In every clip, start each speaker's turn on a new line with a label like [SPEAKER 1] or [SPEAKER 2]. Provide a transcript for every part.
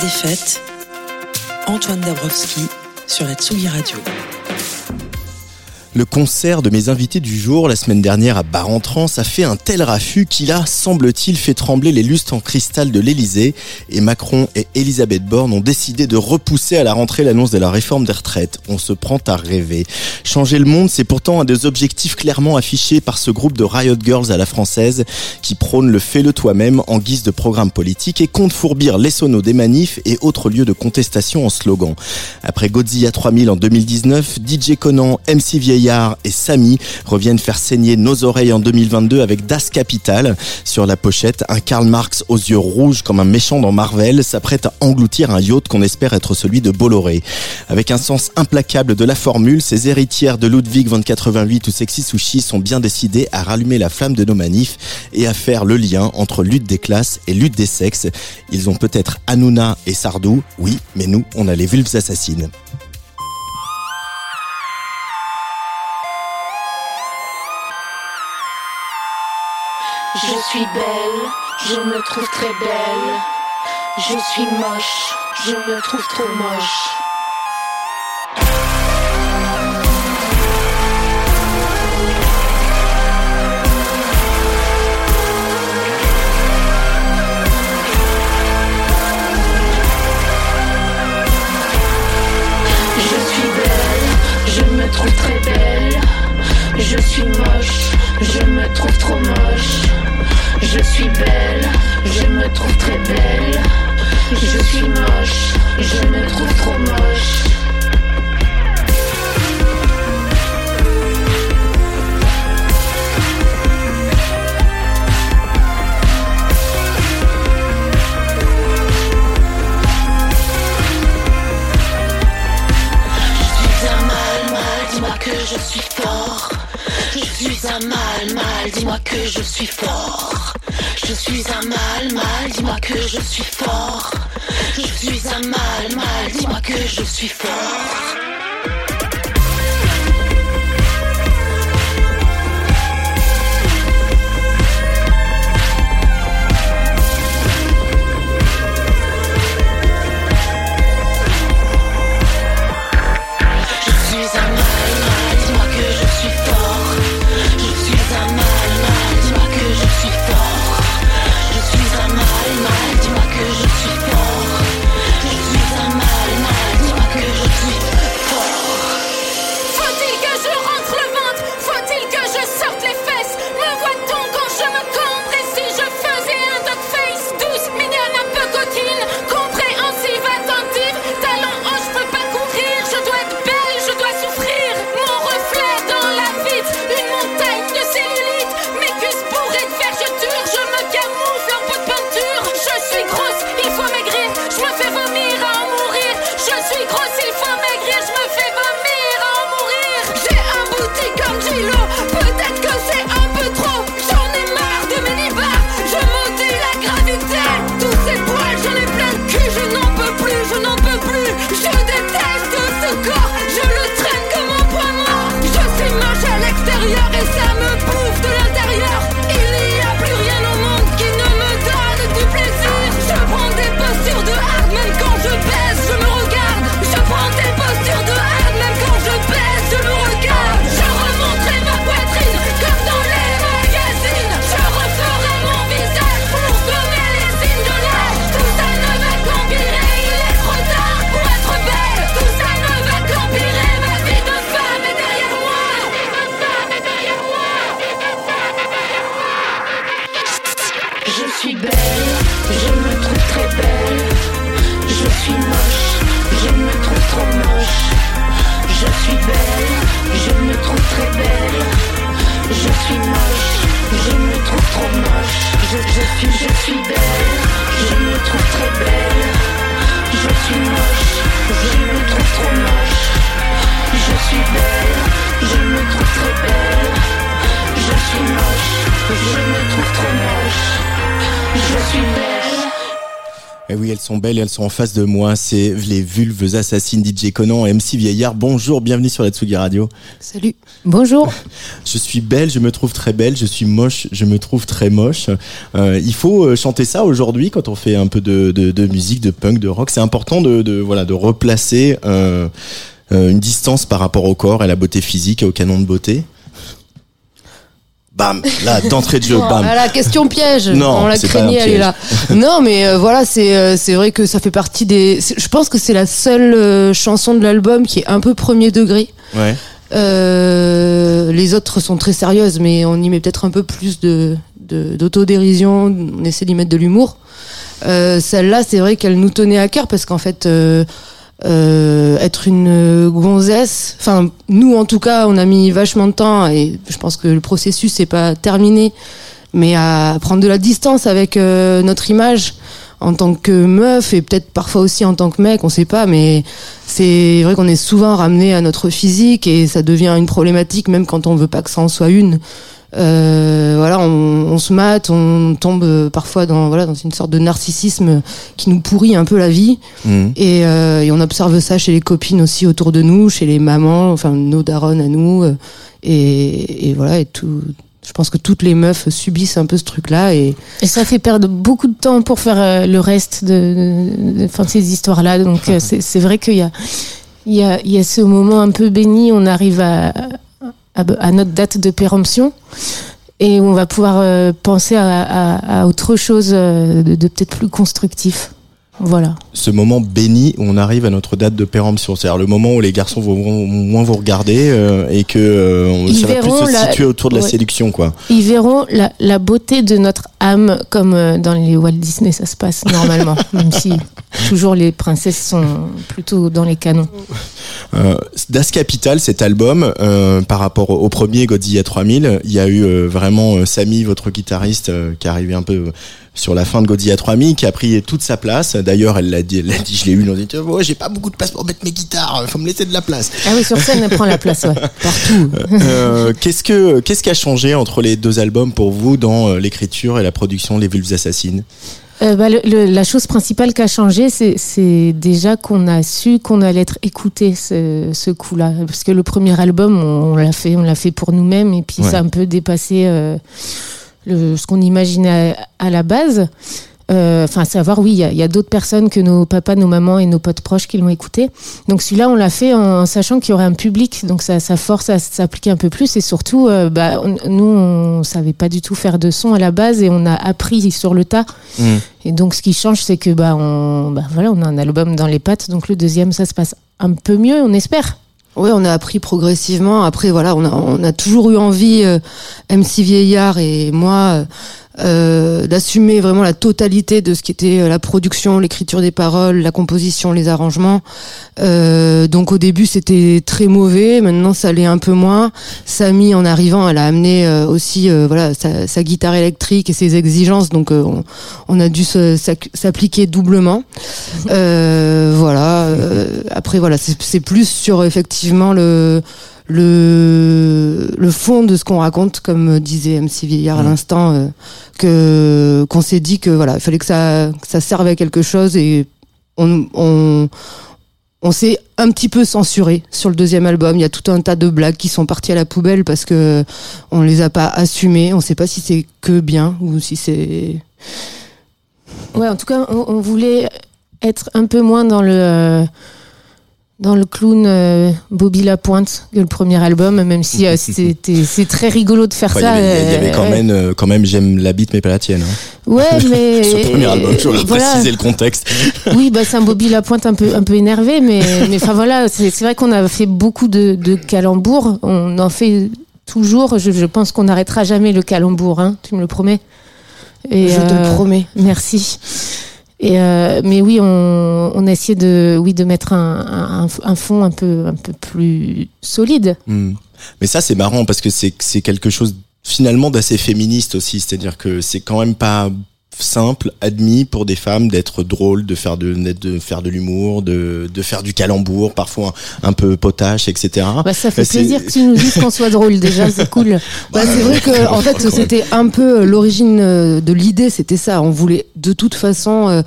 [SPEAKER 1] Des fêtes. Antoine Dabrowski sur la Tsugi Radio.
[SPEAKER 2] Le concert de mes invités du jour la semaine dernière à Bar-en-Trance a fait un tel raffut qu'il a, semble-t-il, fait trembler les lustres en cristal de l'Elysée et Macron et Elisabeth Borne ont décidé de repousser à la rentrée l'annonce de la réforme des retraites. On se prend à rêver. Changer le monde, c'est pourtant un des objectifs clairement affichés par ce groupe de Riot Girls à la française qui prône le fais-le toi-même en guise de programme politique et compte fourbir les sonos des manifs et autres lieux de contestation en slogan. Après Godzilla 3000 en 2019, DJ Conan, MC Vieillard et Samy reviennent faire saigner nos oreilles en 2022 avec Das Capital. Sur la pochette, un Karl Marx aux yeux rouges comme un méchant dans Marvel s'apprête à engloutir un yacht qu'on espère être celui de Bolloré. Avec un sens implacable de la formule, ces héritières de Ludwig 2088 ou Sexy Sushi sont bien décidées à rallumer la flamme de nos manifs et à faire le lien entre lutte des classes et lutte des sexes. Ils ont peut-être Hanouna et Sardou, oui, mais nous, on a les vulves assassines.
[SPEAKER 3] Suis belle, je me trouve très belle. Je suis moche, je me trouve trop moche. Je suis belle, je me trouve très belle. Je suis moche, je me trouve trop moche. Je suis belle, je me trouve très belle. Je suis moche, je me trouve trop moche. Je suis un mal, mal, dis-moi que je suis fort. Je suis un mal, mal, dis-moi que je suis fort. Je suis un mal, mal, dis-moi que je suis fort. Je suis un mal, mal, dis-moi que je suis fort. Je me trouve trop moche. Je suis belle.
[SPEAKER 2] Et Eh oui, elles sont belles, elles sont en face de moi. C'est les vulves assassines DJ Conan et MC Vieillard. Bonjour, bienvenue sur la Tsugi Radio.
[SPEAKER 4] Salut. Bonjour.
[SPEAKER 2] Je suis belle, je me trouve très belle. Je suis moche, je me trouve très moche. Euh, il faut euh, chanter ça aujourd'hui quand on fait un peu de, de, de musique, de punk, de rock. C'est important de, de voilà de replacer euh, euh, une distance par rapport au corps et à la beauté physique et au canon de beauté. Bam, là d'entrée de jeu, bam.
[SPEAKER 4] Ah, la question piège.
[SPEAKER 2] Non,
[SPEAKER 4] on la craignait, elle est là. non, mais euh, voilà, c'est euh, c'est vrai que ça fait partie des. Je pense que c'est la seule euh, chanson de l'album qui est un peu premier degré.
[SPEAKER 2] Ouais.
[SPEAKER 4] Euh, les autres sont très sérieuses, mais on y met peut-être un peu plus de de- d'autodérision. on essaie d'y mettre de l'humour. Euh, Celle-là, c'est vrai qu'elle nous tenait à cœur parce qu'en fait. Euh, être une gonzesse. Enfin, nous en tout cas, on a mis vachement de temps et je pense que le processus n'est pas terminé, mais à prendre de la distance avec euh, notre image en tant que meuf et peut-être parfois aussi en tant que mec, on sait pas, mais c'est vrai qu'on est souvent ramené à notre physique et ça devient une problématique même quand on veut pas que ça en soit une. Euh, voilà, on, on se mate, on tombe euh, parfois dans voilà dans une sorte de narcissisme qui nous pourrit un peu la vie.
[SPEAKER 2] Mhm.
[SPEAKER 4] Et, euh, et on observe ça chez les copines aussi autour de nous, chez les mamans, enfin nos darons à nous. euh, Et, et voilà, et tout. Je pense que toutes les meufs subissent un peu ce truc-là. Et
[SPEAKER 5] Et ça fait perdre beaucoup de temps pour faire euh, le reste de, de, de- enfin, de ces histoires-là. Donc euh, c'est c'est vrai qu'il y a, il y, a, il y a ce moment un peu béni, on arrive à, à, notre date de péremption et on va pouvoir euh, penser à, autre chose euh, de peut-être plus constructif. Voilà.
[SPEAKER 2] ce moment béni où on arrive à notre date de péremption, c'est-à-dire le moment où les garçons vont moins vous regarder euh, et que euh, on,
[SPEAKER 5] Ils
[SPEAKER 2] ça va plus
[SPEAKER 5] verront
[SPEAKER 2] se
[SPEAKER 5] la-
[SPEAKER 2] situer autour de la séduction, quoi.
[SPEAKER 5] Ils verront la, la beauté de notre âme comme euh, dans les Walt Disney ça se passe normalement, même si toujours les princesses sont plutôt dans les canons.
[SPEAKER 2] Euh, Das Capital, cet album, par rapport au, premier Godzilla 3000, il y a eu vraiment Samy, votre guitariste, qui arrivé un peu sur la fin de Godzilla 3000, qui a pris toute sa place. D'ailleurs, elle l'a dit, elle dit, je l'ai eu une interview, Oh, j'ai pas beaucoup de place pour mettre mes guitares, faut me laisser de la place.
[SPEAKER 5] Ah oui, sur scène, elle prend la place, ouais. Partout.
[SPEAKER 2] Euh, qu'est-ce que qu'est-ce qui a changé entre les deux albums pour vous dans euh, l'écriture et la production Les Vulves Assassines?
[SPEAKER 5] Euh, bah, le- le- la chose principale qui a changé, c'est c'est déjà qu'on a su qu'on allait être écouté ce, ce coup-là. Parce que le premier album, on, on l'a fait, on l'a fait pour nous-mêmes, et puis
[SPEAKER 2] Ouais.
[SPEAKER 5] ça a un peu dépassé euh, le- ce qu'on imaginait à, à la base. Euh, Enfin, à savoir, oui, il y a, d'autres personnes que nos papas, nos mamans et nos potes proches qui l'ont écouté. Donc celui-là, on l'a fait en sachant qu'il y aurait un public, donc ça, ça force à s'appliquer un peu plus. Et surtout, euh, bah, on- nous, on savait pas du tout faire de son à la base, et on a appris sur le tas. Et donc, ce qui change, c'est que bah, on, bah, voilà, on a un album dans les pattes. Donc, le deuxième, ça se passe un peu mieux, on espère.
[SPEAKER 4] Ouais, on a appris progressivement. Après, voilà, on a, toujours eu envie, euh, MC Vieillard et moi, euh, d'assumer vraiment la totalité de ce qui était euh, la production, l'écriture des paroles, la composition, les arrangements. Euh, donc au début c'était très mauvais, maintenant ça l'est un peu moins. Samy en arrivant, elle a amené euh, aussi euh, voilà sa, sa guitare électrique et ses exigences, donc euh, on, on a dû s'appliquer doublement. Euh, voilà. euh, après voilà, c'est plus sur effectivement le le, le fond de ce qu'on raconte, comme disait MC Vieillard à l'instant, euh, que qu'on s'est dit que voilà, il fallait que ça que ça serve à quelque chose et on on on s'est un petit peu censuré sur le deuxième album. Il y a tout un tas de blagues qui sont parties à la poubelle parce que on les a pas assumées. On sait pas si c'est que bien ou si c'est
[SPEAKER 5] Ouais, en tout cas, on, on voulait être un peu moins dans le, dans le clown euh, Bobby Lapointe que le premier album, même si euh, c'était- c'est très rigolo de faire
[SPEAKER 2] Enfin, il y
[SPEAKER 5] ça.
[SPEAKER 2] avait, il y avait
[SPEAKER 5] euh,
[SPEAKER 2] quand
[SPEAKER 5] ouais.
[SPEAKER 2] même, quand même, j'aime la bite mais pas la tienne. hein.
[SPEAKER 5] Ouais, mais.
[SPEAKER 2] Ce premier album, je
[SPEAKER 5] voilà.
[SPEAKER 2] préciser le contexte.
[SPEAKER 5] Oui, bah, c'est un Bobby Lapointe un peu, un peu énervé, mais, mais enfin voilà, c'est vrai qu'on a fait beaucoup de, de calembours. On en fait toujours. Je, je pense qu'on n'arrêtera jamais le calembour, hein, tu me le promets Et,
[SPEAKER 4] Je te
[SPEAKER 5] euh,
[SPEAKER 4] le promets.
[SPEAKER 5] Merci. Et euh, mais oui, on, on a essayé de, oui, de mettre un, un, un fond un peu, un peu plus solide.
[SPEAKER 2] Hmm. Mais ça, c'est marrant parce que c'est c'est quelque chose finalement d'assez féministe aussi. C'est-à-dire que c'est quand même pas simple, admis pour des femmes d'être drôles, de faire de, d'être- de faire de l'humour, de, de faire du calembour, parfois un, un peu potache, etc.
[SPEAKER 5] Bah, ça fait
[SPEAKER 2] C'est-
[SPEAKER 5] plaisir que tu nous dises qu'on soit drôle déjà, c'est cool.
[SPEAKER 4] Bah, c'est vrai que en fait c'était un peu euh, l'origine euh, de l'idée, c'était ça. On voulait de toute façon euh,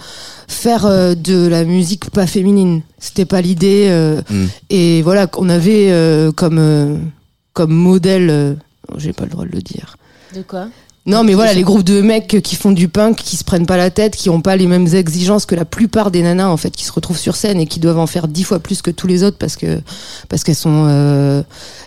[SPEAKER 4] faire euh, de la musique pas féminine. C'était pas l'idée. euh,
[SPEAKER 2] Mm.
[SPEAKER 4] Et voilà, qu'on avait comme comme modèle. J'ai pas le droit de le dire.
[SPEAKER 5] De quoi?
[SPEAKER 4] Non, mais voilà, les groupes de mecs qui font du punk, qui se prennent pas la tête, qui ont pas les mêmes exigences que la plupart des nanas en fait, qui se retrouvent sur scène et qui doivent en faire dix fois plus que tous les autres parce que parce qu'elles sont euh,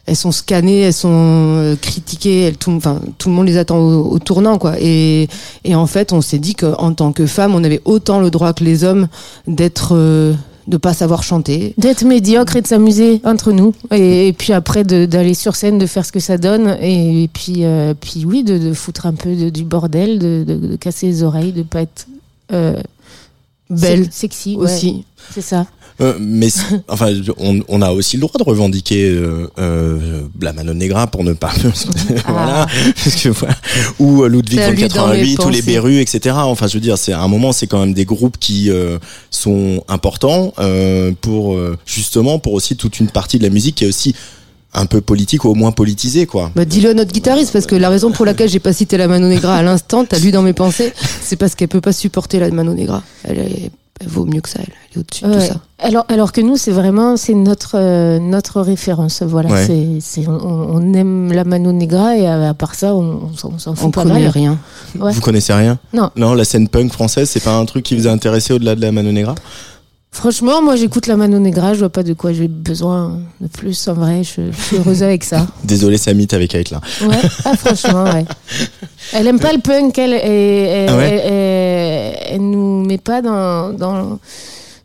[SPEAKER 4] elles sont scannées, elles sont euh, critiquées, elles, tout, enfin tout le monde les attend au, au tournant quoi. Et et en fait, on s'est dit qu'en tant que femme, on avait autant le droit que les hommes d'être euh, de pas savoir chanter.
[SPEAKER 5] D'être médiocre et de s'amuser entre nous. Et, puis après, d'aller sur scène, de faire ce que ça donne. Et, puis, euh, puis oui, de, foutre un peu du bordel, de, de- de casser les oreilles, de pas être euh,
[SPEAKER 4] Belle
[SPEAKER 5] se- sexy ouais.
[SPEAKER 4] aussi.
[SPEAKER 5] C'est ça.
[SPEAKER 2] Euh, mais enfin, on, on a aussi le droit de revendiquer euh, euh, la Manon Negra pour ne pas voilà, parce que voilà. ou euh, Ludwig
[SPEAKER 4] mes
[SPEAKER 2] 88 ou les. Berus, etc. Enfin, je veux dire, c'est à un moment, c'est quand même des groupes qui euh, sont importants euh, pour euh, justement pour aussi toute une partie de la musique qui est aussi un peu politique ou au moins politisée, quoi.
[SPEAKER 4] Bah, dis-le à notre guitariste, parce que la raison pour laquelle j'ai pas cité la Mano Negra à l'instant, t'as lu dans mes pensées, c'est parce qu'elle peut pas supporter la Mano Negra. Elle, est- elle vaut mieux que ça, elle, elle est au-dessus de tout ça.
[SPEAKER 5] Alors, alors que nous, c'est vraiment c'est notre euh, notre référence. Voilà,
[SPEAKER 2] Ouais.
[SPEAKER 5] c'est c'est on, on aime la Mano Negra et à, à part ça, on, on s'en- on s'en fout
[SPEAKER 4] On
[SPEAKER 5] pas
[SPEAKER 4] connaît
[SPEAKER 5] mal.
[SPEAKER 4] rien.
[SPEAKER 5] Ouais.
[SPEAKER 2] Vous connaissez rien?
[SPEAKER 5] Non.
[SPEAKER 2] Non, la scène punk française, c'est pas un truc qui vous a intéressé au-delà de la Manon Negra?
[SPEAKER 5] Franchement, moi, j'écoute la Mano Negra. Je vois pas de quoi j'ai besoin de plus. En vrai, je, je suis heureuse avec ça.
[SPEAKER 2] Désolé, Samit avec Caitlin.
[SPEAKER 5] Ouais. Ah, franchement, ouais. Elle aime pas le punk. Elle, et-
[SPEAKER 2] Ah ouais
[SPEAKER 5] elle nous met pas dans dans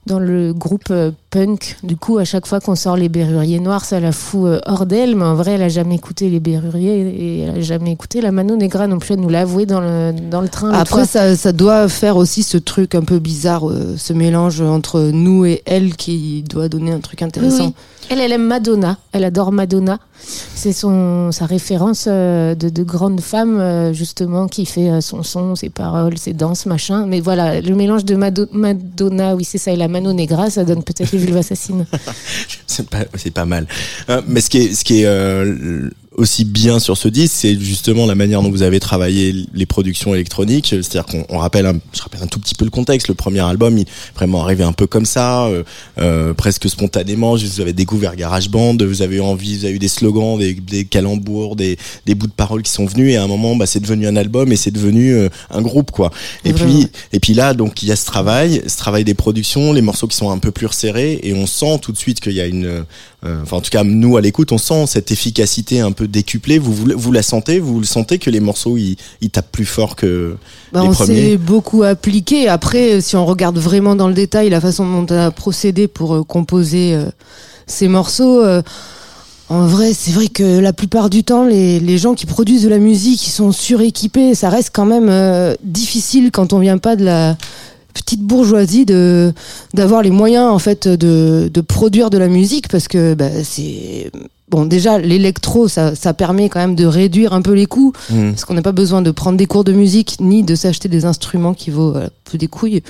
[SPEAKER 5] dans le groupe euh, punk. Du coup, à chaque fois qu'on sort les Berruriers Noirs, ça la fout euh, hors d'elle. Mais en vrai, elle a jamais écouté les Berruriers et elle a jamais écouté la Mano Negra non plus. Elle nous l'a avoué dans le dans le train.
[SPEAKER 4] Après, ça, ça doit faire aussi ce truc un peu bizarre, euh, ce mélange entre nous et elle qui doit donner un truc intéressant.
[SPEAKER 5] oui. Elle, elle aime Madonna. Elle adore Madonna. C'est son sa référence euh, de, de grande femme justement qui fait son son, ses paroles, ses danses, machin. Mais voilà, le mélange de Mado- Madonna, oui c'est ça, et la Mano Negra, ça donne peut-être
[SPEAKER 2] c'est pas, c'est pas mal. Euh, mais ce qui est, ce qui est euh, aussi bien sur ce disque, c'est justement la manière dont vous avez travaillé les productions électroniques. C'est-à-dire qu'on on rappelle, un, je rappelle un tout petit peu le contexte. Le premier album, il est vraiment arrivé un peu comme ça, euh, euh, presque spontanément. Vous avez découvert GarageBand, vous avez eu envie, vous avez eu des slogans, des, des calembours, des, des bouts de paroles qui sont venus. Et à un moment, bah, c'est devenu un album et c'est devenu euh, un groupe, quoi. Et
[SPEAKER 4] Vraiment.
[SPEAKER 2] puis, et puis là, donc, il y a ce travail, ce travail des productions, les morceaux qui sont un peu plus resserrés, et on sent tout de suite qu'il y a une, euh, enfin, en tout cas, nous à l'écoute, on sent cette efficacité un peu décuplée. Vous, vous, vous la sentez, vous le sentez que les morceaux ils, ils tapent plus fort que
[SPEAKER 4] Bah,
[SPEAKER 2] les
[SPEAKER 4] on
[SPEAKER 2] premiers?
[SPEAKER 4] s'est beaucoup appliqué. Après, si on regarde vraiment dans le détail la façon dont on a procédé pour euh, composer euh, ces morceaux, euh, en vrai, c'est vrai que la plupart du temps, les, les gens qui produisent de la musique, ils sont suréquipés. Ça reste quand même euh, difficile quand on vient pas de la petite bourgeoisie d'avoir les moyens en fait de, de produire de la musique parce que bah, c'est bon déjà l'électro ça, ça permet quand même de réduire un peu les coûts
[SPEAKER 2] Mmh.
[SPEAKER 4] parce qu'on n'a pas besoin de prendre des cours de musique ni de s'acheter des instruments qui vaut euh, peu des couilles.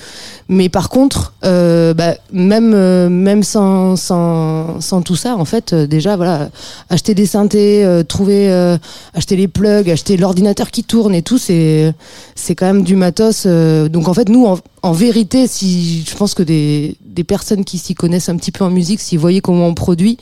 [SPEAKER 4] Mais par contre, euh, bah, même euh, même sans, sans sans tout ça, en fait, euh, déjà voilà, acheter des synthés, euh, trouver, euh, acheter les plugs, acheter l'ordinateur qui tourne et tout, c'est c'est quand même du matos. euh, donc en fait, nous, en, en vérité, si je pense que des des personnes qui s'y connaissent un petit peu en musique, s'ils voyaient comment on produit,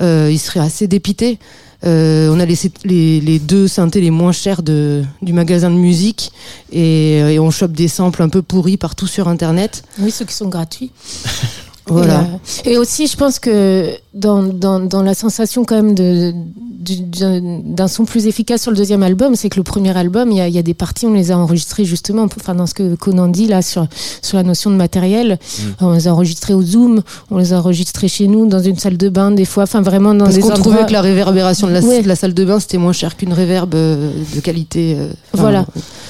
[SPEAKER 4] euh, ils seraient assez dépités. Euh, on a laissé les, les deux synthés les moins chers de, du magasin de musique et, euh, et on chope des samples un peu pourris partout sur internet.
[SPEAKER 5] Oui, ceux qui sont gratuits.
[SPEAKER 4] Voilà.
[SPEAKER 5] Et, euh, et aussi, je pense que dans, dans, dans la sensation quand même de, d'un d'un son plus efficace sur le deuxième album, c'est que le premier album, il y a, il y a des parties, on les a enregistrées justement, enfin dans ce que Conan dit là sur, sur la notion de matériel, on les a enregistrées au Zoom, on les a enregistrées chez nous, dans une salle de bain des fois, enfin vraiment dans
[SPEAKER 4] Parce
[SPEAKER 5] des
[SPEAKER 4] qu'on
[SPEAKER 5] endroits...
[SPEAKER 4] trouvait que la réverbération de la,
[SPEAKER 5] Ouais.
[SPEAKER 4] de la salle de bain c'était moins cher qu'une réverbe euh, de qualité. euh, enfin,
[SPEAKER 5] Voilà.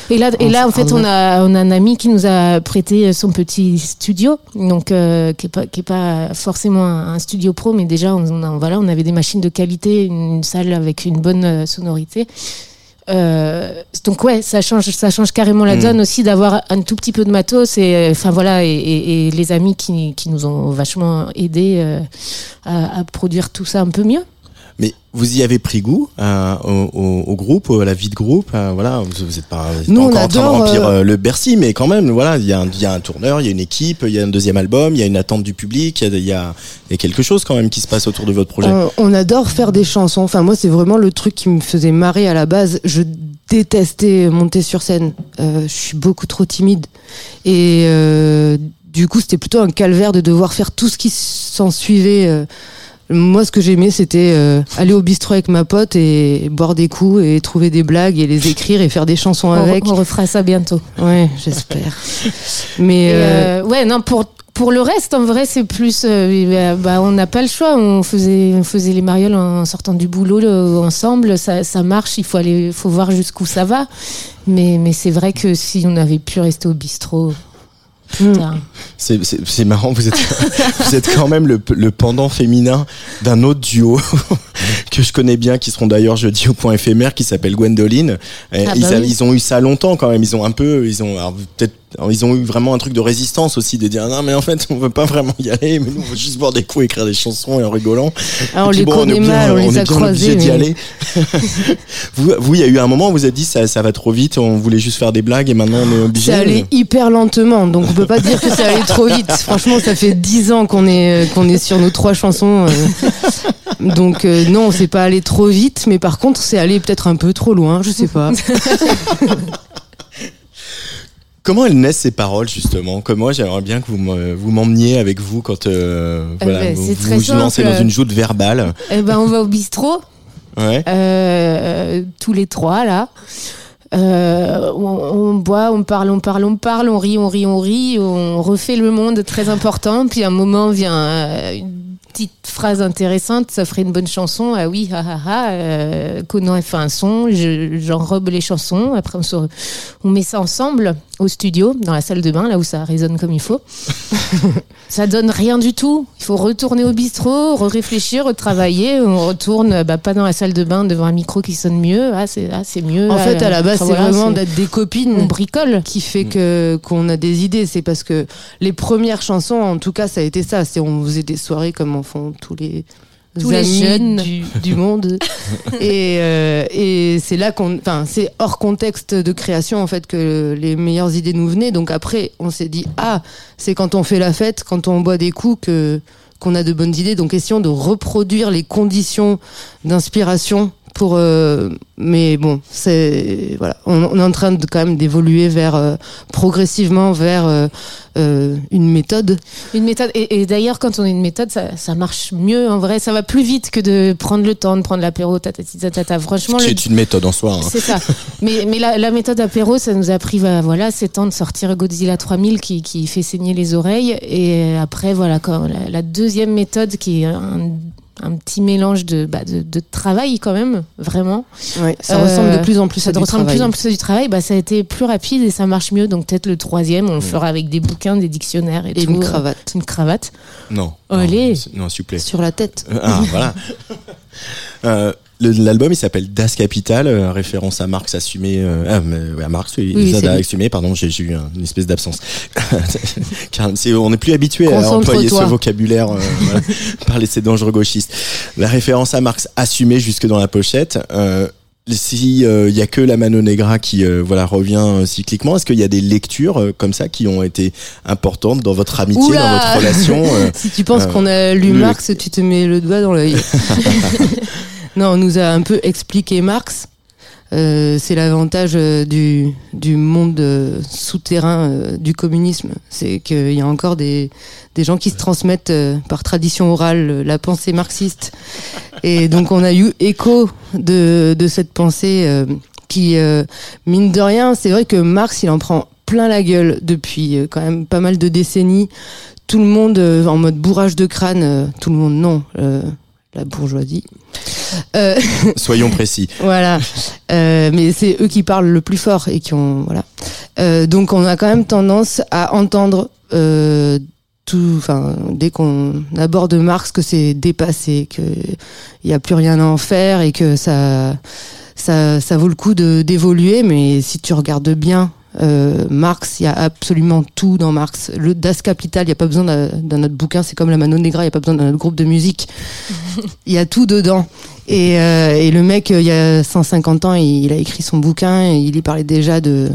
[SPEAKER 5] Et là, et là, en fait, on a, on a un ami qui nous a prêté son petit studio, donc euh, qui est pas, qui est pas forcément un, un studio pro, mais déjà, on, voilà, on avait des machines de qualité, une salle avec une bonne euh, sonorité. Euh, donc ouais, ça change, ça change carrément la
[SPEAKER 2] Mm.
[SPEAKER 5] donne aussi d'avoir un tout petit peu de matos et euh, enfin voilà et, et- et les amis qui, qui nous ont vachement aidés euh, à, à produire tout ça un peu mieux.
[SPEAKER 2] Mais vous y avez pris goût euh, au, au- au groupe, à la vie de groupe. euh, voilà, vous, vous êtes pas, vous êtes
[SPEAKER 4] Nous,
[SPEAKER 2] pas encore en train de remplir
[SPEAKER 4] euh,
[SPEAKER 2] euh, le Bercy, mais quand même, voilà, il y, a un- il y a un tourneur, il y a une équipe, il y a un deuxième album, il y a une attente du public, il y y y a quelque chose quand même qui se passe autour de votre projet.
[SPEAKER 4] On, on adore faire des chansons. Enfin, moi, c'est vraiment le truc qui me faisait marrer à la base. Je détestais monter sur scène. Euh, je suis beaucoup trop timide. Et euh, du coup, c'était plutôt un calvaire de devoir faire tout ce qui s'en suivait. Moi, ce que j'aimais, c'était euh, aller au bistrot avec ma pote et boire des coups et trouver des blagues et les écrire et faire des chansons
[SPEAKER 5] On,
[SPEAKER 4] avec.
[SPEAKER 5] on refera ça bientôt.
[SPEAKER 4] Ouais, j'espère. Mais euh,
[SPEAKER 5] euh, ouais, non, pour, pour le reste, en vrai, c'est plus. euh, bah, bah, on n'a pas le choix. On faisait, on faisait les marioles en sortant du boulot ensemble. Ça, ça marche. Il faut, aller, faut voir jusqu'où ça va. Mais, mais c'est vrai que si on avait pu rester au bistrot. Putain.
[SPEAKER 2] C'est- marrant, vous êtes, vous êtes quand même le, le pendant féminin d'un autre duo que je connais bien, qui seront d'ailleurs jeudi au point éphémère, qui s'appelle Gwendoline.
[SPEAKER 5] Ah
[SPEAKER 2] ils,
[SPEAKER 5] bah oui.
[SPEAKER 2] ils ont eu ça longtemps quand même. Ils ont un peu, ils ont peut-être, ils ont eu vraiment un truc de résistance aussi, de dire non mais en fait on veut pas vraiment y aller, mais nous on veut juste boire des coups, écrire des chansons et en rigolant.
[SPEAKER 4] ah, on les
[SPEAKER 2] bon,
[SPEAKER 4] connaît
[SPEAKER 2] est bien-
[SPEAKER 4] mal, on, les
[SPEAKER 2] est
[SPEAKER 4] a
[SPEAKER 2] bien
[SPEAKER 4] croisés.
[SPEAKER 2] obligé d'y
[SPEAKER 4] mais-
[SPEAKER 2] aller. vous, vous, il y a eu un moment où vous vous êtes dit ça, ça va trop vite, on voulait juste faire des blagues et maintenant on est obligé.
[SPEAKER 4] C'est allé hyper lentement, donc on peut pas dire que c'est allé trop vite. Franchement, ça fait dix ans qu'on est qu'on est sur nos trois chansons, euh. donc euh, non, c'est pas allé trop vite, mais par contre, c'est allé peut-être un peu trop loin, je sais pas.
[SPEAKER 2] Comment elles naissent ces paroles justement? Comme moi, j'aimerais bien que vous me- vous m'emmeniez avec vous quand euh, voilà,
[SPEAKER 5] ben,
[SPEAKER 2] vous vous lancez dans une joute verbale.
[SPEAKER 5] Eh ben, on va au bistrot.
[SPEAKER 2] Ouais.
[SPEAKER 5] Euh, tous les trois là. Euh, on, on boit, on parle, on parle, on parle, on rit, on rit, on rit, on refait le monde très important. Puis à un moment vient euh, une petite phrase intéressante, ça ferait une bonne chanson. Ah oui, ah ah ah. Euh, Conan fait un son, je- j'enrobe les chansons. Après on, se, on met ça ensemble au studio, dans la salle de bain, là où ça résonne comme il faut. ça donne rien du tout. Il faut retourner au bistrot, réfléchir, retravailler. On retourne, bah, pas dans la salle de bain devant un micro qui sonne mieux. Ah, c'est ah, mieux.
[SPEAKER 4] En fait, à la base, c'est
[SPEAKER 5] voilà,
[SPEAKER 4] vraiment d'être des
[SPEAKER 5] on
[SPEAKER 4] copines
[SPEAKER 5] bricole.
[SPEAKER 4] qui fait que qu'on a des idées. C'est parce que les premières chansons, en tout cas, ça a été ça. C'est on faisait des soirées comme en font tous les
[SPEAKER 5] Tous les
[SPEAKER 4] amis
[SPEAKER 5] jeunes.
[SPEAKER 4] du, du monde. et euh, et c'est là qu'on, enfin, c'est hors contexte de création en fait que les meilleures idées nous venaient. Donc après, on s'est dit ah, c'est quand on fait la fête, quand on boit des coups que qu'on a de bonnes idées. Donc essayons de reproduire les conditions d'inspiration pour euh, mais bon c'est voilà on, on est en train de quand même d'évoluer vers euh, progressivement vers euh, euh, une méthode
[SPEAKER 5] Une méthode. Et, et d'ailleurs, quand on a une méthode, ça, ça marche mieux en vrai. Ça va plus vite que de prendre le temps de prendre l'apéro. Tatata. Franchement,
[SPEAKER 2] Qui
[SPEAKER 5] le-
[SPEAKER 2] est une méthode en soi. hein.
[SPEAKER 5] C'est ça. Mais, mais la, la méthode apéro, ça nous a pris bah, voilà, 7 ans de sortir Godzilla 3000 qui, qui fait saigner les oreilles. Et après, voilà, quand la, la deuxième méthode qui est un, un petit mélange de, bah, de, de travail quand même, vraiment.
[SPEAKER 4] ouais, ça
[SPEAKER 5] Euh,
[SPEAKER 4] ressemble de plus en plus
[SPEAKER 5] Ça
[SPEAKER 4] à du
[SPEAKER 5] ressemble de
[SPEAKER 4] travail.
[SPEAKER 5] plus en plus à du travail. Bah, ça a été plus rapide et ça marche mieux. Donc peut-être le troisième, on le fera avec des bouquins, des dictionnaires et,
[SPEAKER 4] et
[SPEAKER 5] tout.
[SPEAKER 4] une cravate
[SPEAKER 5] Une cravate.
[SPEAKER 2] Non.
[SPEAKER 5] Allez.
[SPEAKER 2] Non, c'est- Non, s'il vous plaît.
[SPEAKER 4] sur la tête
[SPEAKER 2] Ah, voilà. Euh, L'album il s'appelle Das Capital, euh, référence à Marx assumé, euh, ah, mais, ouais, à Marx, oui,
[SPEAKER 4] Oui, lui.
[SPEAKER 2] assumé, pardon, j'ai eu un- une espèce d'absence. Car on n'est plus habitué à employer ce vocabulaire, euh, voilà, parler de ces dangereux gauchistes. La référence à Marx assumée jusque dans la pochette. Euh, si il y a que la Mano Negra qui euh, voilà revient euh, cycliquement, est-ce qu'il y a des lectures euh, comme ça qui ont été importantes dans votre amitié,
[SPEAKER 4] Oula
[SPEAKER 2] dans votre relation euh,
[SPEAKER 4] Si tu penses
[SPEAKER 2] Euh,
[SPEAKER 4] qu'on a lu Marx, tu te mets le doigt dans l'œil. Non, on nous a un peu expliqué Marx. Euh, c'est l'avantage euh, du, du monde euh, souterrain euh, du communisme. C'est qu'il y a encore des, des gens qui se transmettent par tradition orale la pensée marxiste. Et donc on a eu écho de, de cette pensée qui, mine de rien, c'est vrai que Marx, il en prend plein la gueule depuis quand même pas mal de décennies tout le monde en mode bourrage de crâne, tout le monde non. La bourgeoisie. Euh,
[SPEAKER 2] Soyons précis.
[SPEAKER 4] voilà. Euh, mais c'est eux qui parlent le plus fort et qui ont voilà. Euh, donc on a quand même tendance à entendre tout, enfin dès qu'on aborde Marx que c'est dépassé, que il y a plus rien à en faire et que ça ça ça vaut le coup de d'évoluer. Mais si tu regardes bien. Euh, Marx, il y a absolument tout dans Marx. Le Das Kapital, il n'y a pas besoin d'un autre bouquin, c'est comme la Mano Negra, il n'y a pas besoin d'un autre groupe de musique. Il y a tout dedans. Et, euh, et le mec, euh, il y a 150 ans, il, il a écrit son bouquin, et il y parlait déjà de,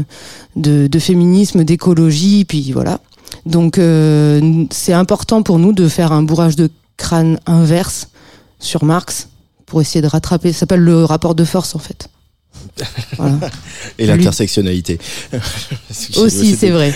[SPEAKER 4] de, de féminisme, d'écologie, puis voilà. Donc euh, c'est important pour nous de faire un bourrage de crâne inverse sur Marx pour essayer de rattraper. Ça s'appelle le rapport de force en fait. Voilà.
[SPEAKER 2] Et l'intersectionnalité.
[SPEAKER 4] Aussi, c'est vrai.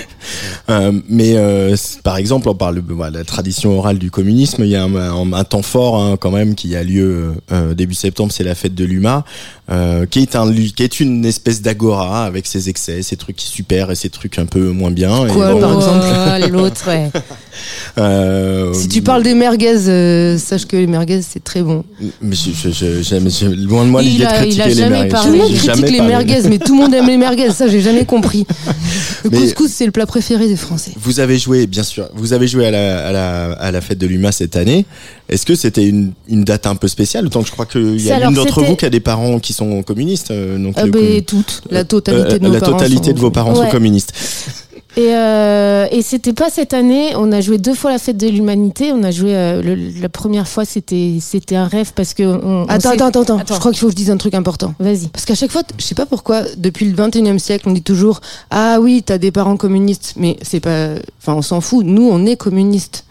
[SPEAKER 2] Euh, mais euh, par exemple, on parle de voilà, la tradition orale du communisme. Il y a un, un- un temps fort hein, quand même qui a lieu euh, début septembre, c'est la fête de l'UMA, euh, qui est un qui est une espèce d'agora avec ses excès, ses trucs super et ses trucs un peu moins bien. Et
[SPEAKER 4] Quoi,
[SPEAKER 2] bon,
[SPEAKER 4] par exemple
[SPEAKER 5] L'autre, ouais.
[SPEAKER 2] euh,
[SPEAKER 4] Si tu parles des merguez, euh, sache que les merguez c'est très bon.
[SPEAKER 2] mais je, je, je- je- loin de moi
[SPEAKER 5] Il
[SPEAKER 2] l'idée de
[SPEAKER 5] a- il
[SPEAKER 2] critiquer
[SPEAKER 5] a
[SPEAKER 2] les
[SPEAKER 5] jamais
[SPEAKER 2] merguez.
[SPEAKER 5] parlé.
[SPEAKER 4] Tout le monde critique
[SPEAKER 2] jamais
[SPEAKER 4] les
[SPEAKER 2] parlé.
[SPEAKER 4] merguez, mais tout le monde aime les merguez. Ça, j'ai jamais compris. Le
[SPEAKER 2] Mais-
[SPEAKER 4] couscous, c'est le plat préféré des Français.
[SPEAKER 2] Vous avez joué, bien sûr, vous avez joué à la, à la, à la fête de l'UMA cette année. Est-ce que c'était une, une date un peu spéciale Autant que je crois qu'il y a l'une d'entre vous qui a des parents qui sont communistes. euh, donc
[SPEAKER 4] Ah ben, toutes. La totalité
[SPEAKER 2] euh,
[SPEAKER 4] de nos
[SPEAKER 2] la
[SPEAKER 4] parents.
[SPEAKER 2] totalité
[SPEAKER 4] sont-
[SPEAKER 2] de vos parents sont communistes.
[SPEAKER 5] Et, euh, et c'était pas cette année. On a joué deux fois la fête de l'humanité. On a joué euh, le- la première fois, c'était c'était un rêve parce que. On, on
[SPEAKER 4] Attends,
[SPEAKER 5] s'est-
[SPEAKER 4] attends, attends, attends.
[SPEAKER 5] Attends.
[SPEAKER 4] Je crois qu'il faut que je dise un truc important.
[SPEAKER 5] Vas-y.
[SPEAKER 4] Parce qu'à chaque fois, je sais pas pourquoi, depuis le 21e siècle, on dit toujours Ah oui, t'as des parents communistes. Mais c'est pas. Enfin, on s'en fout. Nous, on est communistes.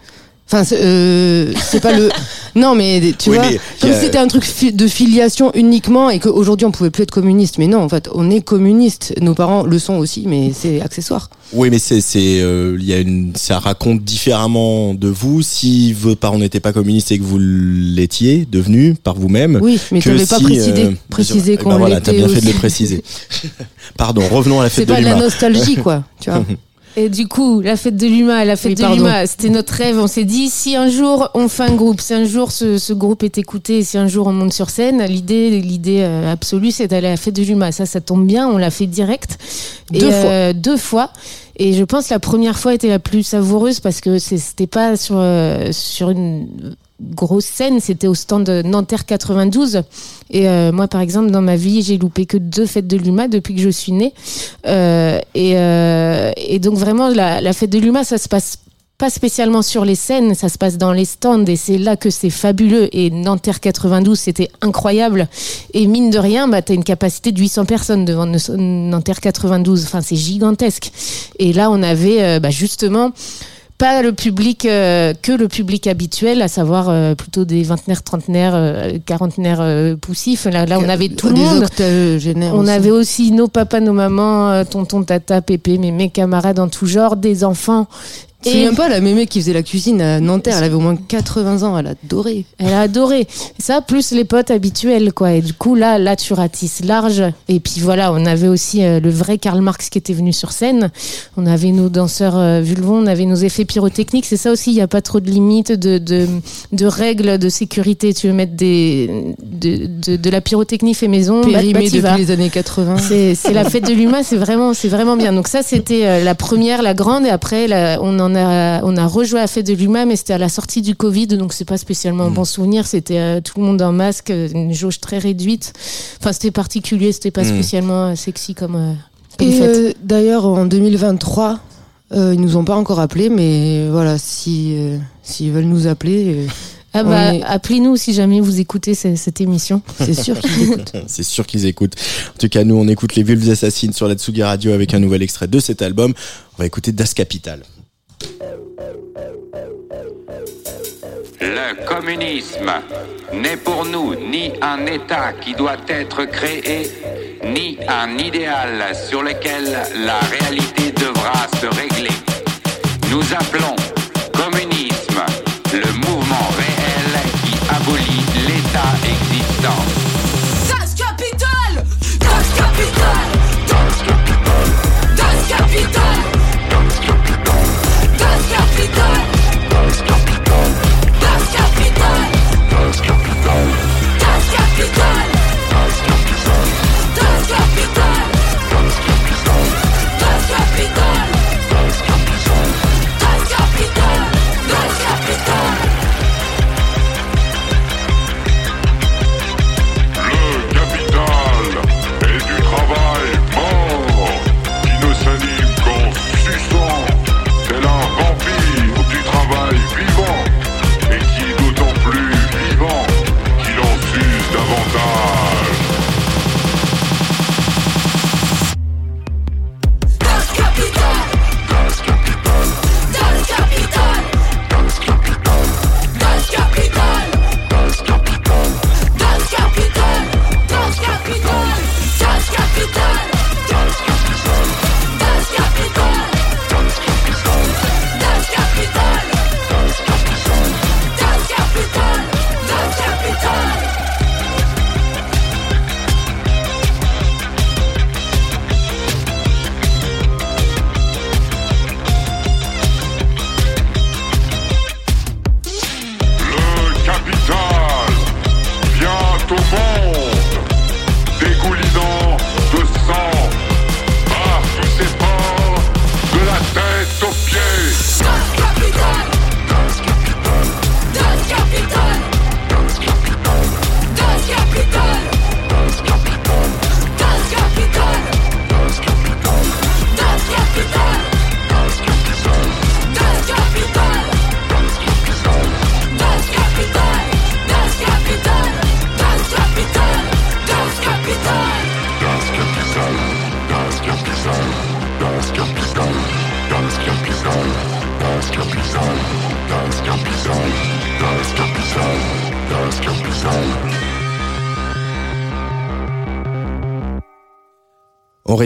[SPEAKER 4] Enfin, c'est euh, c'est pas le. Non, mais tu
[SPEAKER 2] Oui,
[SPEAKER 4] vois,
[SPEAKER 2] mais
[SPEAKER 4] comme
[SPEAKER 2] a-
[SPEAKER 4] si c'était un truc fi- de filiation uniquement et qu'aujourd'hui on pouvait plus être communiste. Mais non, en fait, on est communiste. Nos parents le sont aussi, mais c'est accessoire.
[SPEAKER 2] Oui, mais c'est, c'est, euh, y a une, ça raconte différemment de vous si vos parents n'étaient pas communistes et que vous l'étiez devenu par vous-même.
[SPEAKER 4] Oui, mais
[SPEAKER 2] que
[SPEAKER 4] t'avais pas
[SPEAKER 2] si,
[SPEAKER 4] précisé,
[SPEAKER 2] euh,
[SPEAKER 4] précisé
[SPEAKER 2] eh ben
[SPEAKER 4] qu'on
[SPEAKER 2] voilà, t'as bien fait de le préciser. Pardon, revenons à la
[SPEAKER 4] C'est
[SPEAKER 2] fête de
[SPEAKER 4] pas de la nostalgie, quoi. Tu vois.
[SPEAKER 5] Et du coup, la fête de l'UMA, la fête
[SPEAKER 4] Oui,
[SPEAKER 5] de l'UMA, c'était notre rêve. On s'est dit, si un jour on fait un groupe, si un jour ce, ce groupe est écouté, si un jour on monte sur scène, l'idée, l'idée euh, absolue, c'est d'aller à la fête de l'UMA. Ça, ça tombe bien, on l'a fait direct. Et,
[SPEAKER 4] Deux
[SPEAKER 5] euh, deux fois. Et je pense que la première fois était la plus savoureuse parce que c'était pas sur, euh, sur une grosse scène, c'était au stand Nanterre 92. Et euh, moi, par exemple, dans ma vie, j'ai loupé que deux fêtes de l'UMA depuis que je suis née. Euh, et, euh, et donc vraiment, la, fête de l'UMA, ça se passe pas spécialement sur les scènes, ça se passe dans les stands et c'est là que c'est fabuleux. Et Nanterre 92, c'était incroyable. Et mine de rien, bah, tu as une capacité de 800 personnes devant Nanterre 92. Enfin, c'est gigantesque. Et là, on avait bah, justement pas le public euh, que le public habituel, à savoir euh, plutôt des vingtenaires, trentenaires, euh, quarantenaires euh, poussifs. Là, là, on avait tout le monde. On
[SPEAKER 4] aussi.
[SPEAKER 5] avait aussi nos papas, nos mamans, tonton, tata, pépé, mes, mes camarades en tout genre, des enfants.
[SPEAKER 4] Te souviens pas la mémé qui faisait la cuisine à Nanterre, elle avait au moins 80 ans, elle adorait.
[SPEAKER 5] Elle a adoré. Ça, plus les potes habituels, quoi. Et du coup, là, là, tu ratisses large. Et puis voilà, on avait aussi euh, le vrai Karl Marx qui était venu sur scène. On avait nos danseurs euh, vulvons, on avait nos effets pyrotechniques. C'est ça aussi, il n'y a pas trop de limites, de, de, de règles de sécurité. Tu veux mettre des, de, de, de la pyrotechnie fait maison, bah,
[SPEAKER 4] Périmée
[SPEAKER 5] bah, t'y
[SPEAKER 4] depuis
[SPEAKER 5] vas.
[SPEAKER 4] les années 80.
[SPEAKER 5] C'est c'est la fête de l'humain, c'est vraiment, c'est vraiment bien. Donc ça, c'était euh, la première, la grande, et après, la- on en a, on a rejoué à la fête de l'humain, mais c'était à la sortie du Covid, donc c'est pas spécialement un bon souvenir. C'était euh, tout le monde en masque, une jauge très réduite. Enfin, c'était particulier, c'était pas
[SPEAKER 2] Mm.
[SPEAKER 5] spécialement euh, sexy comme, euh, comme
[SPEAKER 4] Et
[SPEAKER 5] fête.
[SPEAKER 4] euh, d'ailleurs, en 2023, euh, ils nous ont pas encore appelés, mais voilà, si euh, s'ils veulent nous appeler, euh,
[SPEAKER 5] ah bah,
[SPEAKER 4] est-
[SPEAKER 5] appelez-nous si jamais vous écoutez ce- cette émission.
[SPEAKER 4] c'est sûr qu'ils écoutent.
[SPEAKER 2] C'est sûr qu'ils écoutent. En tout cas, nous, on écoute les Vulves Assassines sur la Tsugi Radio avec un nouvel extrait de cet album. On va écouter Das Capital.
[SPEAKER 6] Le communisme n'est pour nous ni un État qui doit être créé, ni un idéal sur lequel la réalité devra se régler. Nous appelons communisme le mouvement réel qui abolit l'État existant.
[SPEAKER 3] Das Kapital! Das Kapital! Das Kapital! Das Kapital!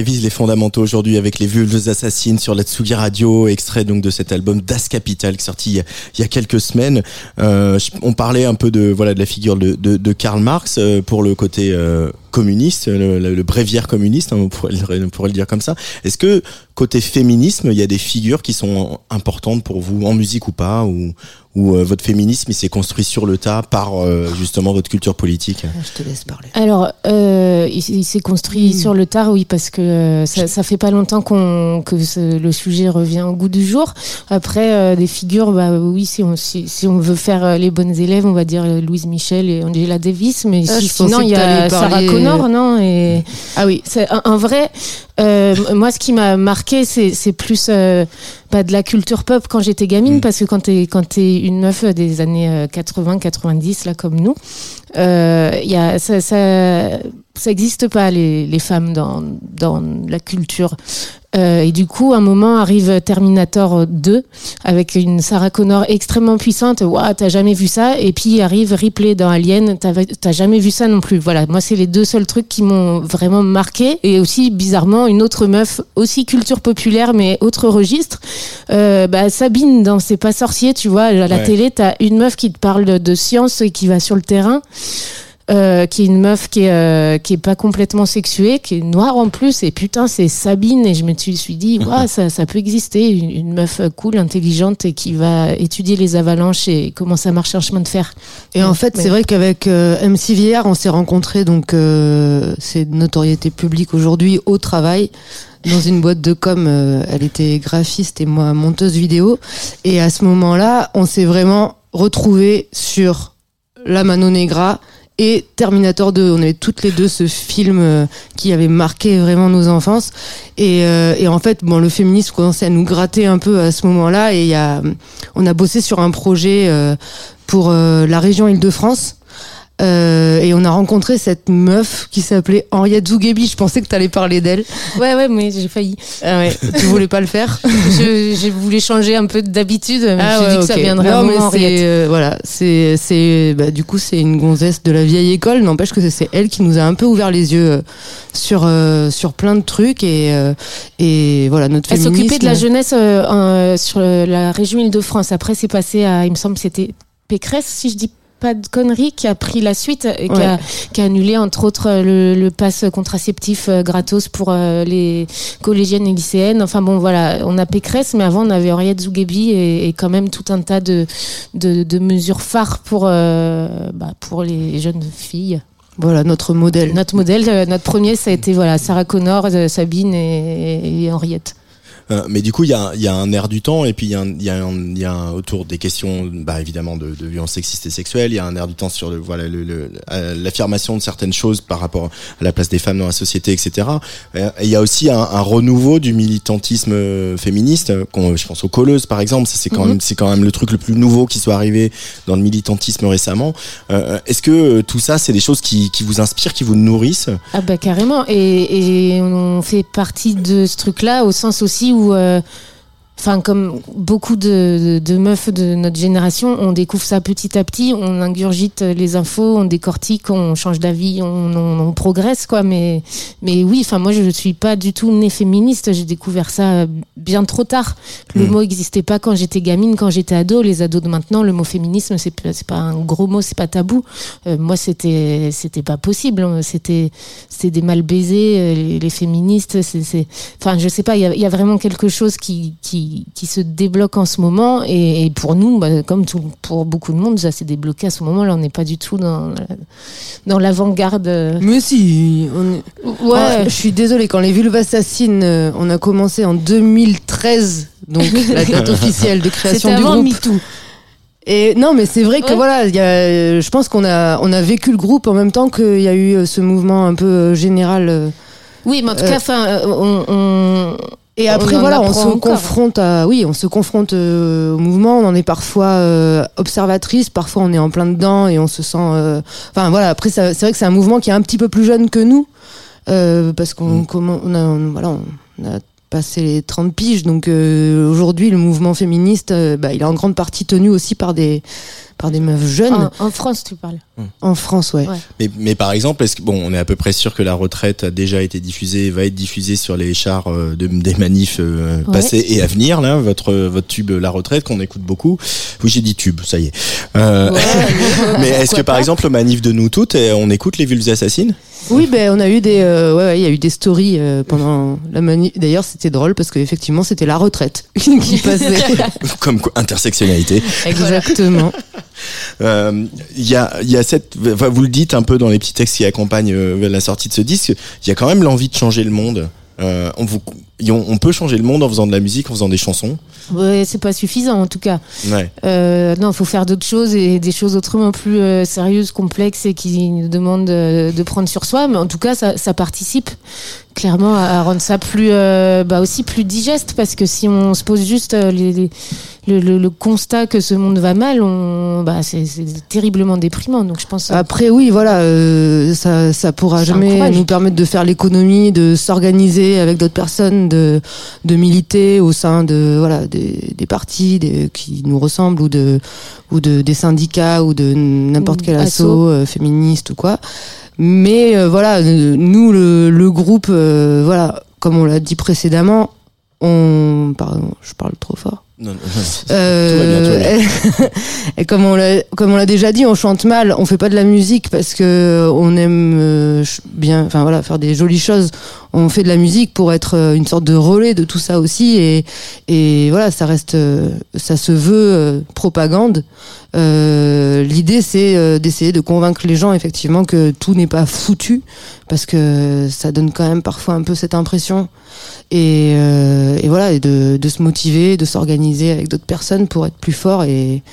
[SPEAKER 2] On les fondamentaux aujourd'hui avec les vulves assassines sur la Tsugi Radio, extrait donc de cet album Das Capital qui est sorti il y a, il y a quelques semaines. Euh, on parlait un peu de voilà de la figure de, de, de Karl Marx euh, pour le côté euh, communiste, le, le- le bréviaire communiste, hein, on, pourrait, le- on pourrait le dire comme ça. Est-ce que côté féminisme, il y a des figures qui sont importantes pour vous en musique ou pas, ou ou euh, votre féminisme il s'est construit sur le tas par euh, justement votre culture politique?
[SPEAKER 4] Je te laisse parler.
[SPEAKER 5] Alors, euh, il, il s'est construit
[SPEAKER 4] Mm.
[SPEAKER 5] sur le tard, oui, parce que euh, ça, ça fait pas longtemps qu'on que ce- le sujet revient au goût du jour. Après, euh, des figures, bah oui, si on si, si on veut faire euh, les bonnes élèves, on va dire Louise Michel et Angela Davis, mais
[SPEAKER 4] Ah,
[SPEAKER 5] si- sinon il y a Sarah Connor, non Et
[SPEAKER 4] Ah oui.
[SPEAKER 5] c'est en, en vrai, euh, moi, ce qui m'a marqué, c'est plus euh, bah, de la culture pop quand j'étais gamine,
[SPEAKER 2] Mm.
[SPEAKER 5] parce que quand t'es quand t'es une meuf des années 80-90 là comme nous, il y a ça ça ça existe pas les, les femmes dans dans la culture. Euh, et du coup, à un moment arrive Terminator 2 avec une Sarah Connor extrêmement puissante. Waouh, t'as jamais vu ça? Et puis arrive Ripley dans Alien. T'as jamais vu ça non plus. Voilà, moi c'est les deux seuls trucs qui m'ont vraiment marqué. Et aussi bizarrement une autre meuf aussi culture populaire mais autre registre. Euh, bah, Sabine dans C'est pas sorcier, tu vois, à la
[SPEAKER 2] Ouais.
[SPEAKER 5] télé, t'as une meuf qui te parle de science et qui va sur le terrain. Euh, qui est une meuf qui est, euh, qui est pas complètement sexuée, qui est noire en plus, et putain, c'est Sabine, et je me suis dit, ouais, ça, ça peut exister, une, une meuf cool, intelligente, et qui va étudier les avalanches et comment ça marche un chemin de fer.
[SPEAKER 4] Et en fait,
[SPEAKER 5] Ouais.
[SPEAKER 4] c'est vrai qu'avec euh, MC Villard, on s'est rencontrés, donc euh, c'est de notoriété publique aujourd'hui au travail. Dans une boîte de com, euh, elle était graphiste et moi monteuse vidéo. Et à ce moment-là, on s'est vraiment retrouvés sur La Mano Negra et Terminator 2. On avait toutes les deux ce film euh, qui avait marqué vraiment nos enfances. Et, euh, et en fait, bon, le féminisme commençait à nous gratter un peu à ce moment-là. Et y a, on a bossé sur un projet euh, pour la région Île-de-France. Euh, et on a rencontré cette meuf qui s'appelait Henriette Zougebi. Je pensais que tu allais parler d'elle.
[SPEAKER 5] Ouais, ouais, mais j'ai failli.
[SPEAKER 4] Ah ouais, tu voulais pas le faire?
[SPEAKER 5] Je, j'ai voulu changer un peu d'habitude, mais je me suis dit que ça
[SPEAKER 4] Ah
[SPEAKER 5] viendrait
[SPEAKER 4] non,
[SPEAKER 5] un
[SPEAKER 4] mais
[SPEAKER 5] Henriette.
[SPEAKER 4] euh, voilà, c'est c'est bah, du coup c'est une gonzesse de la vieille école. N'empêche que c'est elle qui nous a un peu ouvert les yeux euh, sur euh, sur plein de trucs et euh, et voilà notre
[SPEAKER 5] Elle s'occupait de la jeunesse euh, en- sur la région Île-de-France. Après, c'est passé à, il me semble, c'était Pécresse, si je dis pas de conneries, qui a pris la suite et qui,
[SPEAKER 4] Ouais.
[SPEAKER 5] a, qui a annulé entre autres euh, le, le pass contraceptif euh, gratos pour euh, les collégiennes et lycéennes. Enfin bon, voilà, on a Pécresse, mais avant on avait Henriette Zougebi et, et quand même tout un tas de, de, de mesures phares pour, euh, bah, pour les jeunes filles.
[SPEAKER 4] Voilà notre modèle.
[SPEAKER 5] Notre modèle, notre premier, ça a été voilà Sarah Connor, Sabine et, et Henriette.
[SPEAKER 2] Euh, mais du coup, il y a, il y a un air du temps, et puis il y a, un- il y a, un- il y a un- autour des questions, bah, évidemment, de, de violence sexiste et sexuelle. Il y a un air du temps sur le, voilà, le, le- euh, l'affirmation de certaines choses par rapport à la place des femmes dans la société, etc. Euh, et il y a aussi un, un renouveau du militantisme euh, féministe. qu'on- je pense aux colleuses, par exemple. C'est quand
[SPEAKER 5] Mhm.
[SPEAKER 2] même, c'est quand même le truc le plus nouveau qui soit arrivé dans le militantisme récemment. Euh, Est-ce que tout ça, c'est des choses qui, qui vous inspirent, qui vous nourrissent?
[SPEAKER 5] Ah bah carrément. Et, et on fait partie de ce truc-là au sens aussi où, euh, enfin comme beaucoup de, de, de meufs de notre génération, on découvre ça petit à petit, on ingurgite les infos, on décortique, on change d'avis, on, on, on progresse quoi. Mais mais oui, enfin moi je ne suis pas du tout née féministe. J'ai découvert ça bien trop tard. Le
[SPEAKER 2] Mm.
[SPEAKER 5] mot n'existait pas quand j'étais gamine, quand j'étais ado. Les ados de maintenant, le mot féminisme c'est pas- c'est pas un gros mot, c'est pas tabou. Euh, moi c'était c'était pas possible. C'était c'était des mal baisés, euh, les, les féministes. C'est, enfin, je sais pas. Il y y a vraiment quelque chose qui, qui, qui se débloque en ce moment. Et, et pour nous, bah, comme tout, pour beaucoup de monde, ça s'est débloqué à ce moment-là. On n'est pas du tout dans, dans l'avant-garde.
[SPEAKER 4] Mais si, on est-
[SPEAKER 5] Ouais.
[SPEAKER 4] Ah, je suis désolée, quand les vulves assassines, euh, on a commencé en 2013, donc la date officielle de création du groupe.
[SPEAKER 5] MeToo.
[SPEAKER 4] Et non, mais c'est vrai que
[SPEAKER 5] Ouais.
[SPEAKER 4] voilà, il y a, euh, je pense qu'on a, on a vécu le groupe en même temps qu'il y a eu euh, ce mouvement un peu général.
[SPEAKER 5] Oui, mais en tout
[SPEAKER 4] Euh,
[SPEAKER 5] cas, on-
[SPEAKER 4] Et après,
[SPEAKER 5] On
[SPEAKER 4] voilà, on se
[SPEAKER 5] encore.
[SPEAKER 4] confronte à, oui, on se confronte euh, au mouvement. On en est parfois euh, observatrice, parfois on est en plein dedans et on se sent. euh, Enfin voilà, après c'est vrai que c'est un mouvement qui est un petit peu plus jeune que nous, euh, parce qu'on
[SPEAKER 2] Mm.
[SPEAKER 4] comment, on a, on- voilà, on a passé les 30 piges. Donc euh, aujourd'hui, le mouvement féministe, euh, bah, il est en grande partie tenu aussi par des par des meufs jeunes.
[SPEAKER 5] En, en France, tu parles.
[SPEAKER 4] En France, ouais.
[SPEAKER 5] Ouais.
[SPEAKER 2] Mais, mais par exemple, est-ce que bon, on est à peu près sûr que la retraite a déjà été diffusée, va être diffusée sur les chars euh, de, des manifs euh,
[SPEAKER 5] Ouais.
[SPEAKER 2] passés et à venir. Là, votre votre tube La Retraite qu'on écoute beaucoup. Oui, j'ai dit tube, ça y est. Euh, mais est-ce que par exemple au manif de nous toutes, eh, on écoute les vulves assassines?
[SPEAKER 4] Oui, ben on a eu des, euh, ouais, ouais, il y a eu des stories euh, pendant la manif. D'ailleurs, c'était drôle parce qu'effectivement, c'était la retraite qui passait.
[SPEAKER 2] Comme quoi, intersectionnalité.
[SPEAKER 4] Exactement.
[SPEAKER 2] Euh, Il y a, y a cette, vous le dites un peu dans les petits textes qui accompagnent euh, la sortie de ce disque. Il y a quand même l'envie de changer le monde. Euh, on, on peut changer le monde en faisant de la musique, en faisant des chansons.
[SPEAKER 5] Ouais, c'est pas suffisant en tout cas.
[SPEAKER 2] Ouais.
[SPEAKER 5] Euh, non, il faut faire d'autres choses et des choses autrement plus euh, sérieuses, complexes et qui nous demandent de, de prendre sur soi. Mais en tout cas, ça, ça participe clairement à, à rendre ça plus, euh, bah aussi plus digeste parce que si on se pose juste euh, les, les- le, le- le constat que ce monde va mal, on, bah c'est c'est terriblement déprimant. Donc je pense.
[SPEAKER 4] Après, oui, voilà, euh, ça, ça pourra jamais nous permettre de faire l'économie, de s'organiser avec d'autres personnes, de, de militer au sein de, voilà, des, des partis des, qui nous ressemblent ou de, ou de, des syndicats ou de n'importe quel
[SPEAKER 5] asso.
[SPEAKER 4] assaut euh, féministe ou quoi. Mais euh, voilà, euh, nous, le, le groupe, euh, voilà, comme on l'a dit précédemment, on, pardon, je parle trop fort.
[SPEAKER 2] Non, non,
[SPEAKER 4] Euh, et comme on l'a comme on l'a déjà dit, on chante mal, on fait pas de la musique parce que on aime euh, bien, enfin voilà, faire des jolies choses. On fait de la musique pour être euh, une sorte de relais de tout ça aussi, et et voilà, ça reste, euh, ça se veut euh, propagande. L'idée c'est d'essayer de convaincre les gens effectivement que tout n'est pas foutu parce que ça donne quand même parfois un peu cette impression et, voilà de, de se motiver de s'organiser avec d'autres personnes pour être plus fort et,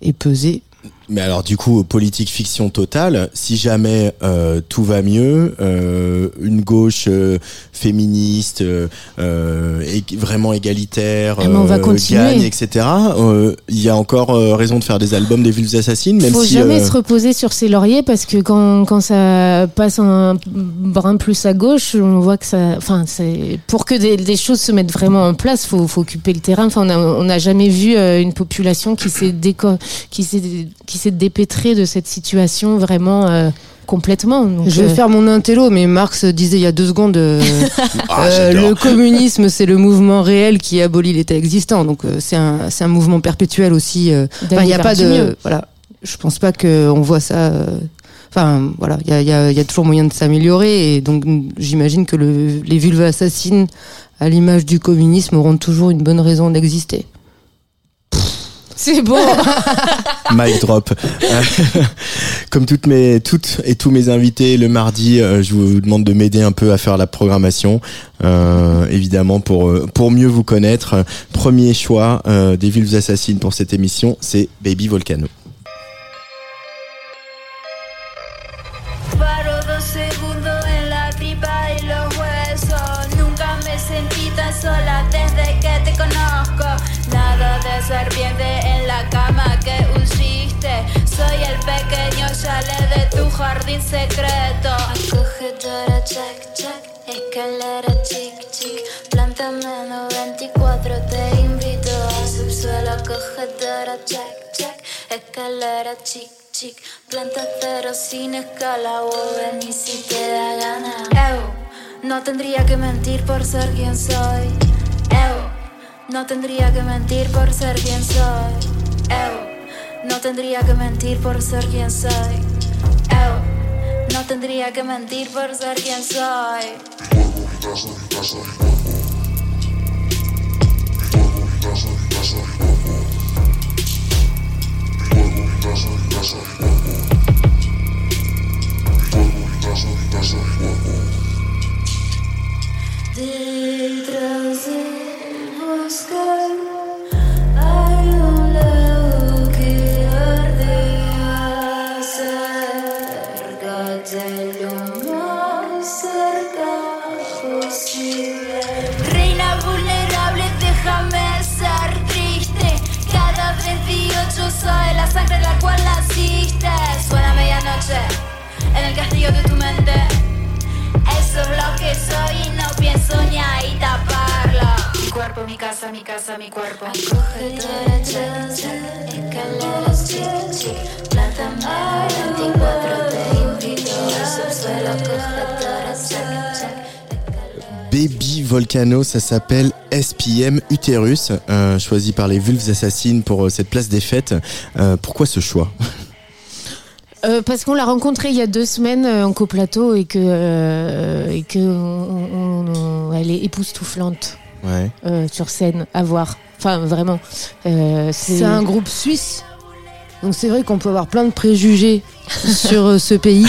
[SPEAKER 4] et peser
[SPEAKER 2] Mais alors du coup, politique fiction totale, si jamais euh, tout va mieux, euh, une gauche euh, féministe, euh, euh, ég- vraiment égalitaire,
[SPEAKER 5] mais on va continuer.
[SPEAKER 2] gagne, etc. euh, Il y a encore euh, raison de faire des albums des vulves assassines, même
[SPEAKER 5] faut
[SPEAKER 2] si
[SPEAKER 5] jamais
[SPEAKER 2] euh,
[SPEAKER 5] se reposer sur ses lauriers parce que quand, quand ça passe un brin plus à gauche, on voit que ça. Enfin, c'est pour que des, des choses se mettent vraiment en place, faut, faut occuper le terrain. Enfin, on a- on n'a jamais vu euh, une population qui s'est déco- qui s'est qui s'est dépêtrée de cette situation vraiment euh, complètement. Donc,
[SPEAKER 4] je vais
[SPEAKER 5] euh,
[SPEAKER 4] faire mon intello mais Marx disait il y a deux secondes euh,
[SPEAKER 2] Ah,
[SPEAKER 4] euh,
[SPEAKER 2] j'adore.
[SPEAKER 4] le communisme c'est le mouvement réel qui abolit l'état existant donc c'est un mouvement perpétuel aussi il y a pas de
[SPEAKER 5] mieux.
[SPEAKER 4] voilà. Je pense pas que on voit ça. Enfin voilà, il y a, il y, a, il y a toujours moyen de s'améliorer et donc j'imagine que le, les vulves assassines, à l'image du communisme, auront toujours une bonne raison d'exister.
[SPEAKER 5] C'est bon.
[SPEAKER 2] Mic drop. Comme toutes mes toutes et tous mes invités le mardi, euh, je vous demande de m'aider un peu à faire la programmation, euh, évidemment pour euh, pour mieux vous connaître. Premier choix des vulves assassines pour cette émission, c'est Baby Volcano.
[SPEAKER 7] Secreto. Acogedora, check, check. Escalera, chic, chic. Planta menos 24, te invito a subsuelo. Acogedora, check, check. Escalera, chic, chic. Planta cero sin escala. O ven y si te da gana. Ew, no tendría que mentir por ser quien soy. Ew, no tendría que mentir por ser quien soy. Ew, no tendría que mentir por ser quien soy tendría que mentir por ser quien soy. Detrás del bosque hay un en el castillo de tu mente Eso es lo que soy y no pienso ni ahí taparlo. Mi cuerpo cuerpo, mi casa, mi casa, mi cuerpo. Acogedora, check, check, escaleras, chic, chic, plata mar, 24 te invito, subsuelo, acogedora, check, check.
[SPEAKER 2] Baby Volcano, ça s'appelle SPM Uterus, euh, choisi par les Vulves Assassines pour euh, cette place des fêtes. Euh, pourquoi ce choix?
[SPEAKER 5] Euh, parce qu'on l'a rencontrée il y a deux semaines euh, en coplateau et que, euh, et que on- on- on- elle est époustouflante
[SPEAKER 2] Ouais.
[SPEAKER 5] euh, sur scène à voir. Enfin, vraiment. Euh,
[SPEAKER 4] C'est un groupe suisse. Donc c'est vrai qu'on peut avoir plein de préjugés sur ce pays.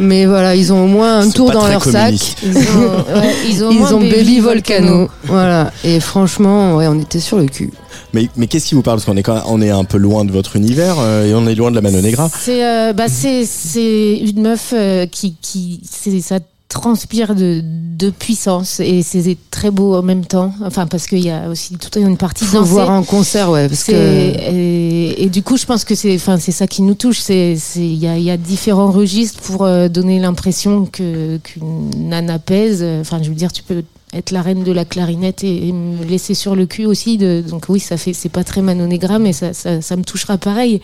[SPEAKER 4] Mais voilà, ils ont au moins un tour dans leur
[SPEAKER 2] communiste.
[SPEAKER 4] sac.
[SPEAKER 5] Ils ont, ouais, ils ont,
[SPEAKER 4] Ils ont Baby Volcano. Voilà. Et franchement, ouais, on était sur le cul.
[SPEAKER 2] Mais, mais qu'est-ce qui vous parle? Parce qu'on est, quand même- on est un peu loin de votre univers euh, et on est loin de la Mano Negra.
[SPEAKER 5] C'est euh, bah, c'est c'est une meuf euh, qui qui c'est ça transpire de, de puissance et c'est très beau en même temps. Enfin parce qu'il y a aussi toute une partie dansée.
[SPEAKER 4] voir en concert, ouais, parce que
[SPEAKER 5] et, et du coup, je pense que c'est, enfin, c'est ça qui nous touche. C'est, c'est, il y a, il y a différents registres pour euh, donner l'impression que qu'une nana pèse. Enfin, je veux dire, tu peux être la reine de la clarinette et, me laisser sur le cul aussi. Donc oui, ça fait, c'est pas très Manon Negra, mais ça, ça, me touchera pareil.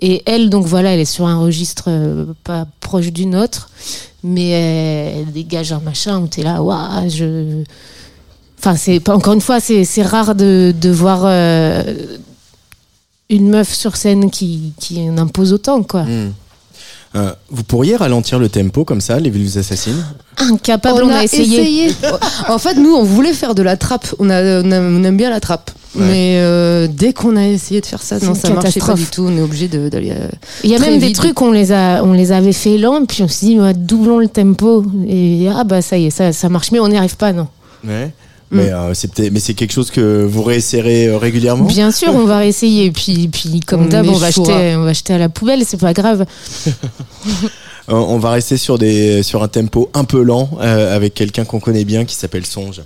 [SPEAKER 5] Et elle, donc voilà, elle est sur un registre euh, pas proche du nôtre, mais elle, dégage un machin où t'es là, waouh, je. Enfin, c'est pas encore une fois, c'est c'est rare de, de voir euh, une meuf sur scène qui, qui en impose autant, quoi.
[SPEAKER 2] Hmm. Euh, vous pourriez ralentir le tempo comme ça, les Vulves Assassines
[SPEAKER 5] Incapable, on, a, essayé.
[SPEAKER 4] en fait, nous, on voulait faire de la trappe. On, a, on, a- on aime bien la trappe.
[SPEAKER 2] Ouais.
[SPEAKER 4] Mais euh, dès qu'on a essayé de faire ça, non, ça marchait pas du tout. On est obligé d'aller. euh,
[SPEAKER 5] Il y a même des trucs, on les, a, on les avait fait lents, puis on s'est dit, ouais, doublons le tempo. Et ah, bah ça y est, ça, ça marche, mais on n'y arrive pas, non.
[SPEAKER 2] Ouais. Mais euh, c'est peut-être- mais c'est quelque chose que vous réessayerez euh, régulièrement?
[SPEAKER 5] Bien sûr, on va réessayer. Puis, puis comme
[SPEAKER 4] On
[SPEAKER 5] d'hab, on va,
[SPEAKER 4] échouera.
[SPEAKER 5] jeter, on va jeter à la poubelle, c'est pas grave.
[SPEAKER 2] Euh, on va rester sur des sur un tempo un peu lent euh, avec quelqu'un qu'on connaît bien qui s'appelle Songe.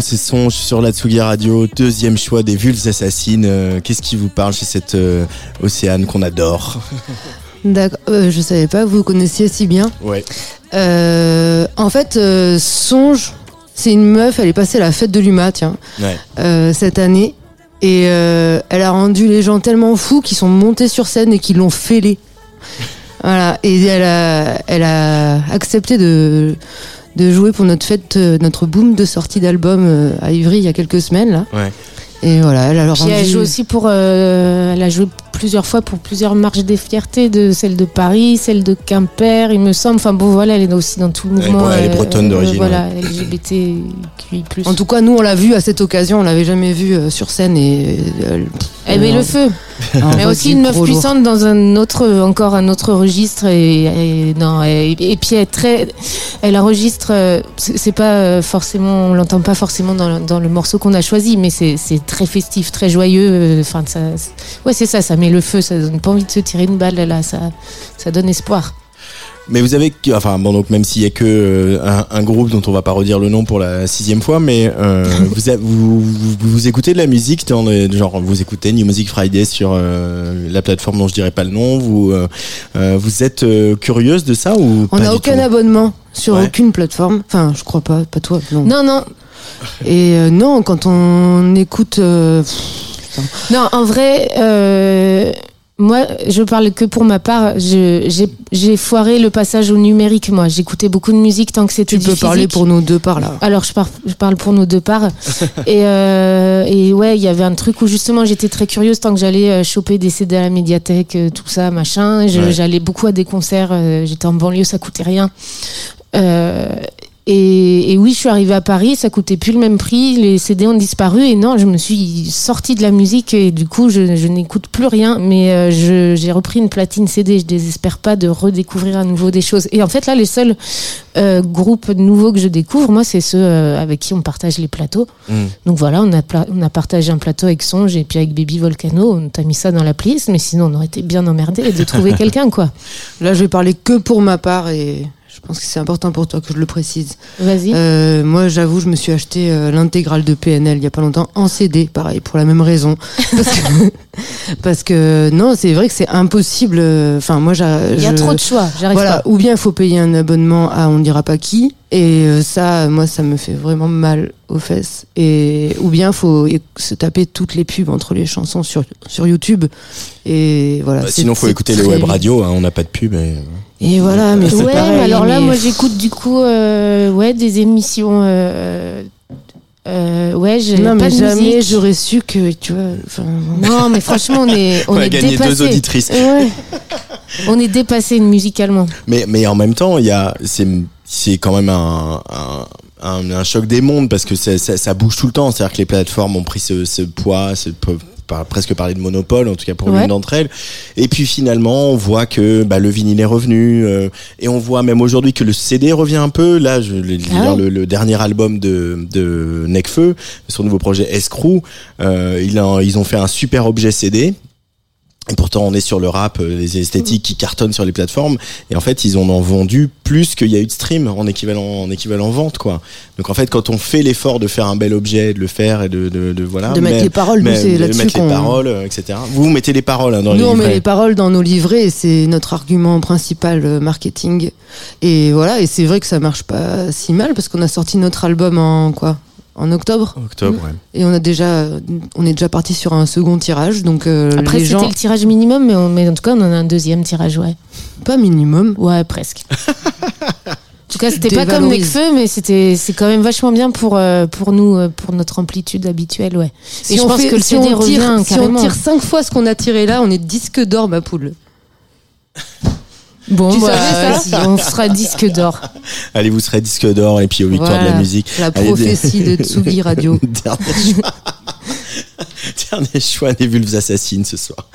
[SPEAKER 2] C'est Songe sur la Tsugi Radio, deuxième choix des Vulves Assassines. Euh, Qu'est-ce qui vous parle chez cette euh, Océane qu'on adore
[SPEAKER 4] D'accord. Euh, je savais pas que vous connaissiez si bien.
[SPEAKER 2] Ouais.
[SPEAKER 4] Euh, en fait, Songe, c'est une meuf. Elle est passée à la fête de l'UMA, tiens,
[SPEAKER 2] Ouais.
[SPEAKER 4] cette année. Et elle a rendu les gens tellement fous qu'ils sont montés sur scène et qu'ils l'ont fêlé. Voilà. Et elle a, elle a accepté de, de jouer pour notre fête, euh, notre boom de sortie d'album euh, à Ivry il y a quelques semaines là.
[SPEAKER 2] Ouais.
[SPEAKER 4] Et voilà, elle a leur
[SPEAKER 5] Puis elle joue aussi pour. euh, elle a joué plusieurs fois pour plusieurs marches des fiertés, de celle de Paris, celle de Quimper, il me semble. Enfin bon, voilà, elle est aussi dans tout le mouvement.
[SPEAKER 2] elle est bretonne d'origine,
[SPEAKER 5] Voilà, LGBTQI.
[SPEAKER 4] En tout cas, nous on l'a vue à cette occasion. On l'avait jamais vue sur scène et elle.
[SPEAKER 5] Elle met le feu.
[SPEAKER 4] Un
[SPEAKER 5] Mais aussi
[SPEAKER 4] recul
[SPEAKER 5] une meuf
[SPEAKER 4] lourd.
[SPEAKER 5] puissante dans un autre, encore un autre registre et, et non et, et puis elle très, elle enregistre. euh, C'est pas euh, forcément, on l'entend pas forcément dans, le- dans le morceau qu'on a choisi, mais c'est c'est très festif, très joyeux. euh, Enfin, ça, ouais, c'est ça, ça met le feu, ça donne pas envie de se tirer une balle là, ça, ça donne espoir.
[SPEAKER 2] Mais vous avez, enfin bon, donc même s'il y a que euh, un, un groupe dont on va pas redire le nom pour la sixième fois, mais euh, vous, a- vous, vous, vous écoutez de la musique dans le, genre vous écoutez New Music Friday sur euh, la plateforme dont je dirais pas le nom. Vous euh, euh, vous êtes euh, curieuse de ça ou
[SPEAKER 4] On n'a aucun
[SPEAKER 2] tout
[SPEAKER 4] abonnement sur
[SPEAKER 2] Ouais.
[SPEAKER 4] aucune plateforme. Enfin, je crois pas, pas toi. Non.
[SPEAKER 5] Non, non,
[SPEAKER 4] Et euh, non, quand on écoute. euh,
[SPEAKER 5] non, en vrai, euh, moi, je parle que pour ma part. J'ai foiré le passage au numérique, moi. J'écoutais beaucoup de musique tant que c'était
[SPEAKER 4] tu peux parler pour nous deux par là.
[SPEAKER 5] Alors je, par- je parle pour nos deux parts. et, euh, et ouais, il y avait un truc où justement j'étais très curieuse tant que j'allais euh, choper des CD à la médiathèque, euh, tout ça, machin.
[SPEAKER 2] Ouais.
[SPEAKER 5] J'allais beaucoup à des concerts. J'étais en banlieue, ça coûtait rien. Euh, et, et oui, je suis arrivée à Paris, ça coûtait plus le même prix, les CD ont disparu et non, je me suis sortie de la musique et du coup, je, je n'écoute plus rien, mais euh, j'ai repris une platine CD. Je désespère pas de redécouvrir à nouveau des choses. Et en fait, là, les seuls euh, groupes nouveaux que je découvre, moi, c'est ceux euh, avec qui on partage les plateaux.
[SPEAKER 2] Mm.
[SPEAKER 5] Donc voilà, on a, pla- on a partagé un plateau avec Songe et puis avec Baby Volcano, on t'a mis ça dans la playlist, mais sinon, on aurait été bien emmerdé de trouver quelqu'un, quoi.
[SPEAKER 4] Là, je vais parler que pour ma part et je pense que c'est important pour toi que je le précise.
[SPEAKER 5] Vas-y.
[SPEAKER 4] Euh, moi, j'avoue, je me suis acheté euh, l'intégrale de PNL il y a pas longtemps en CD, pareil, pour la même raison. Parce que, parce que non, c'est vrai que c'est impossible. euh, Enfin, moi,
[SPEAKER 5] Il y a
[SPEAKER 4] je-
[SPEAKER 5] trop de choix, j'arrive
[SPEAKER 4] Voilà,
[SPEAKER 5] pas.
[SPEAKER 4] ou bien il faut payer un abonnement à on ne dira pas qui, et euh, ça, moi, ça me fait vraiment mal aux fesses. Et ou bien faut é- se taper toutes les pubs entre les chansons sur sur YouTube. Et voilà.
[SPEAKER 2] Bah, Sinon, faut écouter le
[SPEAKER 4] très
[SPEAKER 2] web
[SPEAKER 4] vite.
[SPEAKER 2] radio. hein, on n'a pas de pub. Et...
[SPEAKER 4] Et voilà, mais c'est
[SPEAKER 5] Ouais,
[SPEAKER 4] pareil,
[SPEAKER 5] mais alors là,
[SPEAKER 4] mais-
[SPEAKER 5] moi, j'écoute du coup, euh, ouais, des émissions. Euh, euh, ouais, j'ai
[SPEAKER 4] Non,
[SPEAKER 5] pas
[SPEAKER 4] mais
[SPEAKER 5] de
[SPEAKER 4] jamais j'aurais su que tu vois. enfin.
[SPEAKER 5] Non, mais franchement, on est, on
[SPEAKER 2] On a
[SPEAKER 5] est
[SPEAKER 2] gagné
[SPEAKER 5] dépassé.
[SPEAKER 2] deux auditrices.
[SPEAKER 5] Ouais. On est dépassé musicalement.
[SPEAKER 2] Mais, mais en même temps, il y a, c'est, c'est quand même un, un, un, un choc des mondes parce que ça, ça, ça bouge tout le temps. C'est-à-dire que les plateformes ont pris ce, ce poids, ce, par- presque parler de monopole, en tout cas pour
[SPEAKER 5] Ouais.
[SPEAKER 2] l'une d'entre elles. Et puis finalement, on voit que bah, le vinyle est revenu euh, et on voit même aujourd'hui que le CD revient un peu. Là, je vais
[SPEAKER 5] Ah ouais.
[SPEAKER 2] le, le dernier album de, de Necfeu, son nouveau projet Escrew. Euh, ils ont fait un super objet CD. Et pourtant, on est sur le rap, euh, les esthétiques qui cartonnent sur les plateformes. Et en fait, ils en ont vendu plus qu'il y a eu de stream en équivalent, en équivalent vente, quoi. Donc en fait, quand on fait l'effort de faire un bel objet, de le faire et de, de, de voilà.
[SPEAKER 4] De mettre
[SPEAKER 2] mais-
[SPEAKER 4] les paroles, nous,
[SPEAKER 2] mais-
[SPEAKER 4] c'est
[SPEAKER 2] de mettre les paroles, etc. Vous, vous mettez les paroles hein, dans
[SPEAKER 4] Nous,
[SPEAKER 2] les
[SPEAKER 4] on met
[SPEAKER 2] livrets.
[SPEAKER 4] les paroles dans nos livrets et c'est notre argument principal euh, marketing. Et voilà, et c'est vrai que ça marche pas si mal parce qu'on a sorti notre album en quoi? En octobre
[SPEAKER 2] Octobre, ouais.
[SPEAKER 4] Et on a déjà, on est déjà parti sur un second tirage, donc euh,
[SPEAKER 5] Après,
[SPEAKER 4] les
[SPEAKER 5] c'était
[SPEAKER 4] gens,
[SPEAKER 5] le tirage minimum, mais, on- mais en tout cas, on en a un deuxième tirage, ouais.
[SPEAKER 4] pas minimum.
[SPEAKER 5] Ouais, presque. En tout cas, c'était pas comme. Necfeu, mais c'était c'est quand même vachement bien pour euh, pour nous, euh, pour notre amplitude habituelle, ouais.
[SPEAKER 4] Si
[SPEAKER 5] Et je pense
[SPEAKER 4] fait-
[SPEAKER 5] que le
[SPEAKER 4] si
[SPEAKER 5] CD
[SPEAKER 4] on tire,
[SPEAKER 5] revient
[SPEAKER 4] si
[SPEAKER 5] carrément.
[SPEAKER 4] on tire cinq fois ce qu'on a tiré là, on est disque d'or, ma poule.
[SPEAKER 5] Bon,
[SPEAKER 4] Tu
[SPEAKER 5] bah,
[SPEAKER 4] savais ça
[SPEAKER 5] vas-y, on sera disque d'or.
[SPEAKER 2] Allez, vous serez disque d'or et puis aux victoires de la musique.
[SPEAKER 4] La
[SPEAKER 2] Allez,
[SPEAKER 4] prophétie de Tsugi Radio.
[SPEAKER 2] Dernier choix. Dernier choix des vulves assassines ce soir.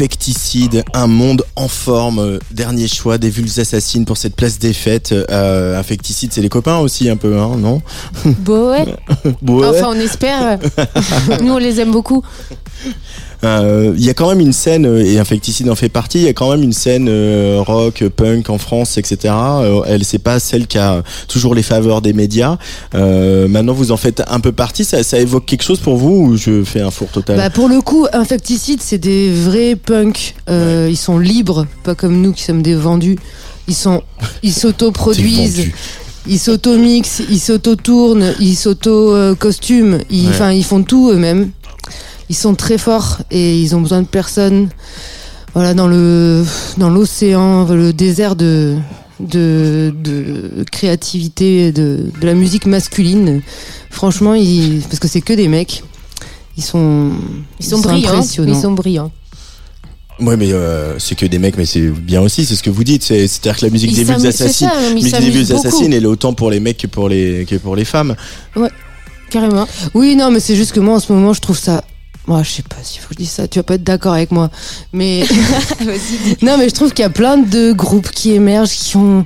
[SPEAKER 2] Infecticide, un monde en forme. euh, Dernier choix des Vulves Assassines pour cette place des fêtes. Euh, Infecticide, c'est les copains aussi un peu, hein, non
[SPEAKER 5] Bon, ouais.
[SPEAKER 2] Bon, ouais.
[SPEAKER 5] Enfin, on espère. Nous, on les aime beaucoup.
[SPEAKER 2] Euh, Il y a quand même une scène, euh, et Infecticide en fait partie, il y a quand même une scène euh, rock, punk en France, etc. Elle, c'est pas celle qui a toujours les faveurs des médias. Euh, maintenant, vous en faites un peu partie. Ça, ça évoque quelque chose pour vous ou je fais un four total
[SPEAKER 4] Bah pour le coup, Infecticide, c'est des vrais punks. Euh, Ils sont libres, pas comme nous qui sommes des vendus. Ils sont, ils s'auto-produisent, ils s'auto-mixent, ils s'auto-tournent, ils s'auto-costument. Ils,
[SPEAKER 2] Ouais.
[SPEAKER 4] enfin, ils font tout eux-mêmes. Ils sont très forts et ils ont besoin de personne. Voilà, dans le, dans l'océan, le désert de, de, de créativité de, de la musique masculine. Franchement, ils, parce que c'est que des mecs. Ils sont,
[SPEAKER 5] Ils sont brillants.
[SPEAKER 4] impressionnants.
[SPEAKER 5] Ils sont brillants.
[SPEAKER 2] Ouais, mais euh, c'est que des mecs, mais c'est bien aussi, c'est ce que vous dites. C'est- C'est-à-dire que la musique
[SPEAKER 5] Ils
[SPEAKER 2] des
[SPEAKER 5] c'est
[SPEAKER 2] Assassines,
[SPEAKER 5] ça, ils
[SPEAKER 2] musique des
[SPEAKER 5] beaucoup.
[SPEAKER 2] Assassines, elle est autant pour les mecs que pour les, que pour les femmes.
[SPEAKER 5] Carrément.
[SPEAKER 4] Oui, non, mais c'est juste que moi, en ce moment, je trouve ça. Moi, je sais pas s'il faut que je dise ça. Tu vas pas être d'accord avec moi, mais non, mais je trouve qu'il y a plein de groupes qui émergent, qui ont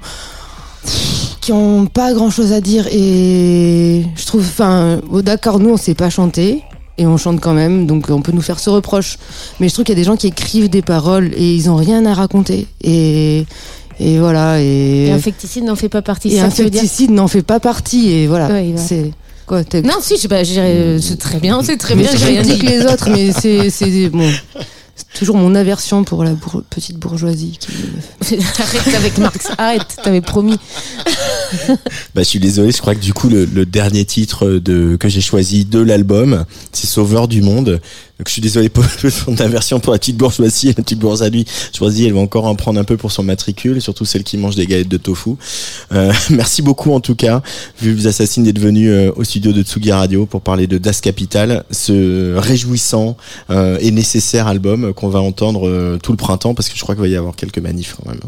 [SPEAKER 4] qui ont pas grand chose à dire et je trouve. Enfin, oh, d'accord, nous, on sait pas chanter. Et on chante quand même, donc on peut nous faire ce reproche. Mais je trouve qu'il y a des gens qui écrivent des paroles et ils ont rien à raconter. Et, et voilà. Et,
[SPEAKER 5] Et Infecticide n'en fait pas partie.
[SPEAKER 4] et Infecticide n'en fait pas partie. Et voilà.
[SPEAKER 5] Ouais.
[SPEAKER 4] C'est quoi
[SPEAKER 5] Non, si, je- bah, dirais, euh, c'est très bien, c'est très
[SPEAKER 4] mais
[SPEAKER 5] bien.
[SPEAKER 4] c'est
[SPEAKER 5] j'ai rien dit.
[SPEAKER 4] que les autres, mais c'est c'est bon. C'est toujours mon aversion pour la bour- petite bourgeoisie. Qui...
[SPEAKER 5] Arrête avec Marx, arrête, t'avais promis.
[SPEAKER 2] Bah, je suis désolé, je crois que du coup, le, le dernier titre de, que j'ai choisi de l'album, c'est Sauveur du Monde. Je suis désolé pour son aversion pour la petite bourgeoisie. La petite bourgeoisie, bourgeoisie, elle va encore en prendre un peu pour son matricule, surtout celle qui mange des galettes de tofu. Euh, merci beaucoup, en tout cas, Vulves Assassines d'être venu euh, au studio de Tsugi Radio pour parler de Das Capital, ce réjouissant euh, et nécessaire album qu'on va entendre tout le printemps, parce que je crois qu'il va y avoir quelques manifs quand même.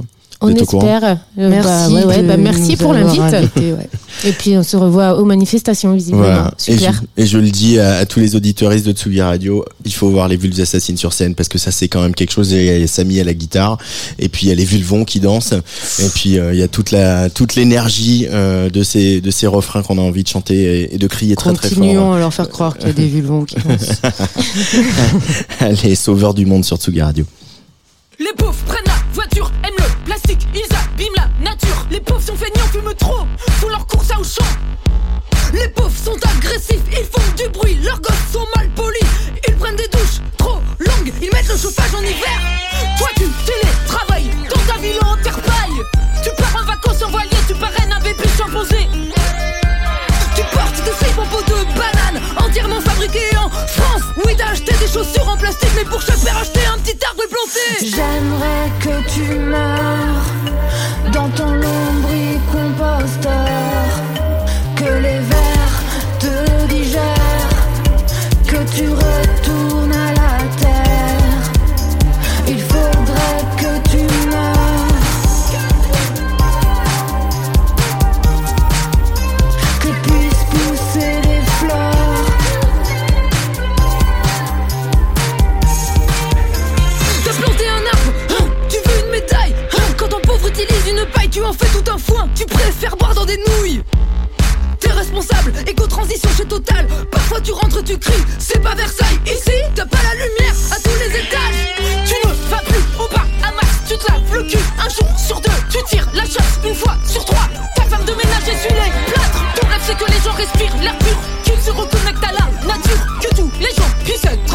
[SPEAKER 5] On
[SPEAKER 2] êtes au courant
[SPEAKER 5] espère. Euh,
[SPEAKER 4] Merci.
[SPEAKER 5] bah, ouais, ouais,
[SPEAKER 4] de
[SPEAKER 5] bah, merci pour l'invite.
[SPEAKER 4] ouais.
[SPEAKER 5] Et puis on se revoit aux manifestations visiblement.
[SPEAKER 2] Voilà. Et je,
[SPEAKER 5] Super.
[SPEAKER 2] et je le dis à, à tous les auditeuristes de Tsugi Radio, il faut voir les Vulves Assassines sur scène parce que ça c'est quand même quelque chose. Il y a Samy à la guitare et puis il y a les Vulvons qui dansent et puis euh, il y a toute la toute l'énergie euh, de ces de ces refrains qu'on a envie de chanter et, et de crier très très
[SPEAKER 4] Continuons
[SPEAKER 2] fort.
[SPEAKER 4] à leur faire croire qu'il y a des vulvons qui dansent.
[SPEAKER 2] les sauveurs du monde sur Tsugi Radio.
[SPEAKER 3] Les pauvres prennent ils abîment la nature. Les pauvres sont feignants, fument trop, font leur course à Auchan. Les pauvres sont agressifs, ils font du bruit, leurs gosses sont mal polis. Ils prennent des douches trop longues, ils mettent le chauffage en hiver. Toi tu télétravailles dans ta ville en terre-paille. Tu pars en vacances en voilier, tu parraines un bébé chimpanzé. En France. Oui, t'as acheté des chaussures en plastique, mais pour chaque paire, acheter un petit arbre planté.
[SPEAKER 8] J'aimerais que tu meurs dans ton lombricomposteur, Tu
[SPEAKER 3] préfères boire dans des nouilles? T'es responsable, éco-transition chez Total. Parfois tu rentres, tu cries, c'est pas Versailles. Ici, t'as pas la lumière à tous les étages. Tu ne vas plus au bar à max Tu te laves le cul un jour sur deux. Tu tires la chasse une fois sur trois. Ta femme de ménage essuie les plâtres. Ton rêve c'est que les gens respirent l'air pur Qu'ils se reconnectent à la nature Que tous les gens puissent être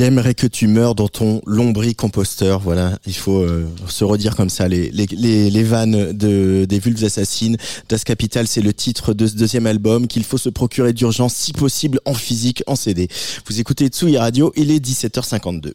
[SPEAKER 8] J'aimerais que tu meurs dans ton lombricomposteur.
[SPEAKER 2] Voilà, il faut euh, se redire comme ça les, vannes de, des vulves assassines. Das Capital, c'est le titre de ce deuxième album qu'il faut se procurer d'urgence, si possible en physique, en CD. Vous écoutez Tsugi Radio, il est 17h52.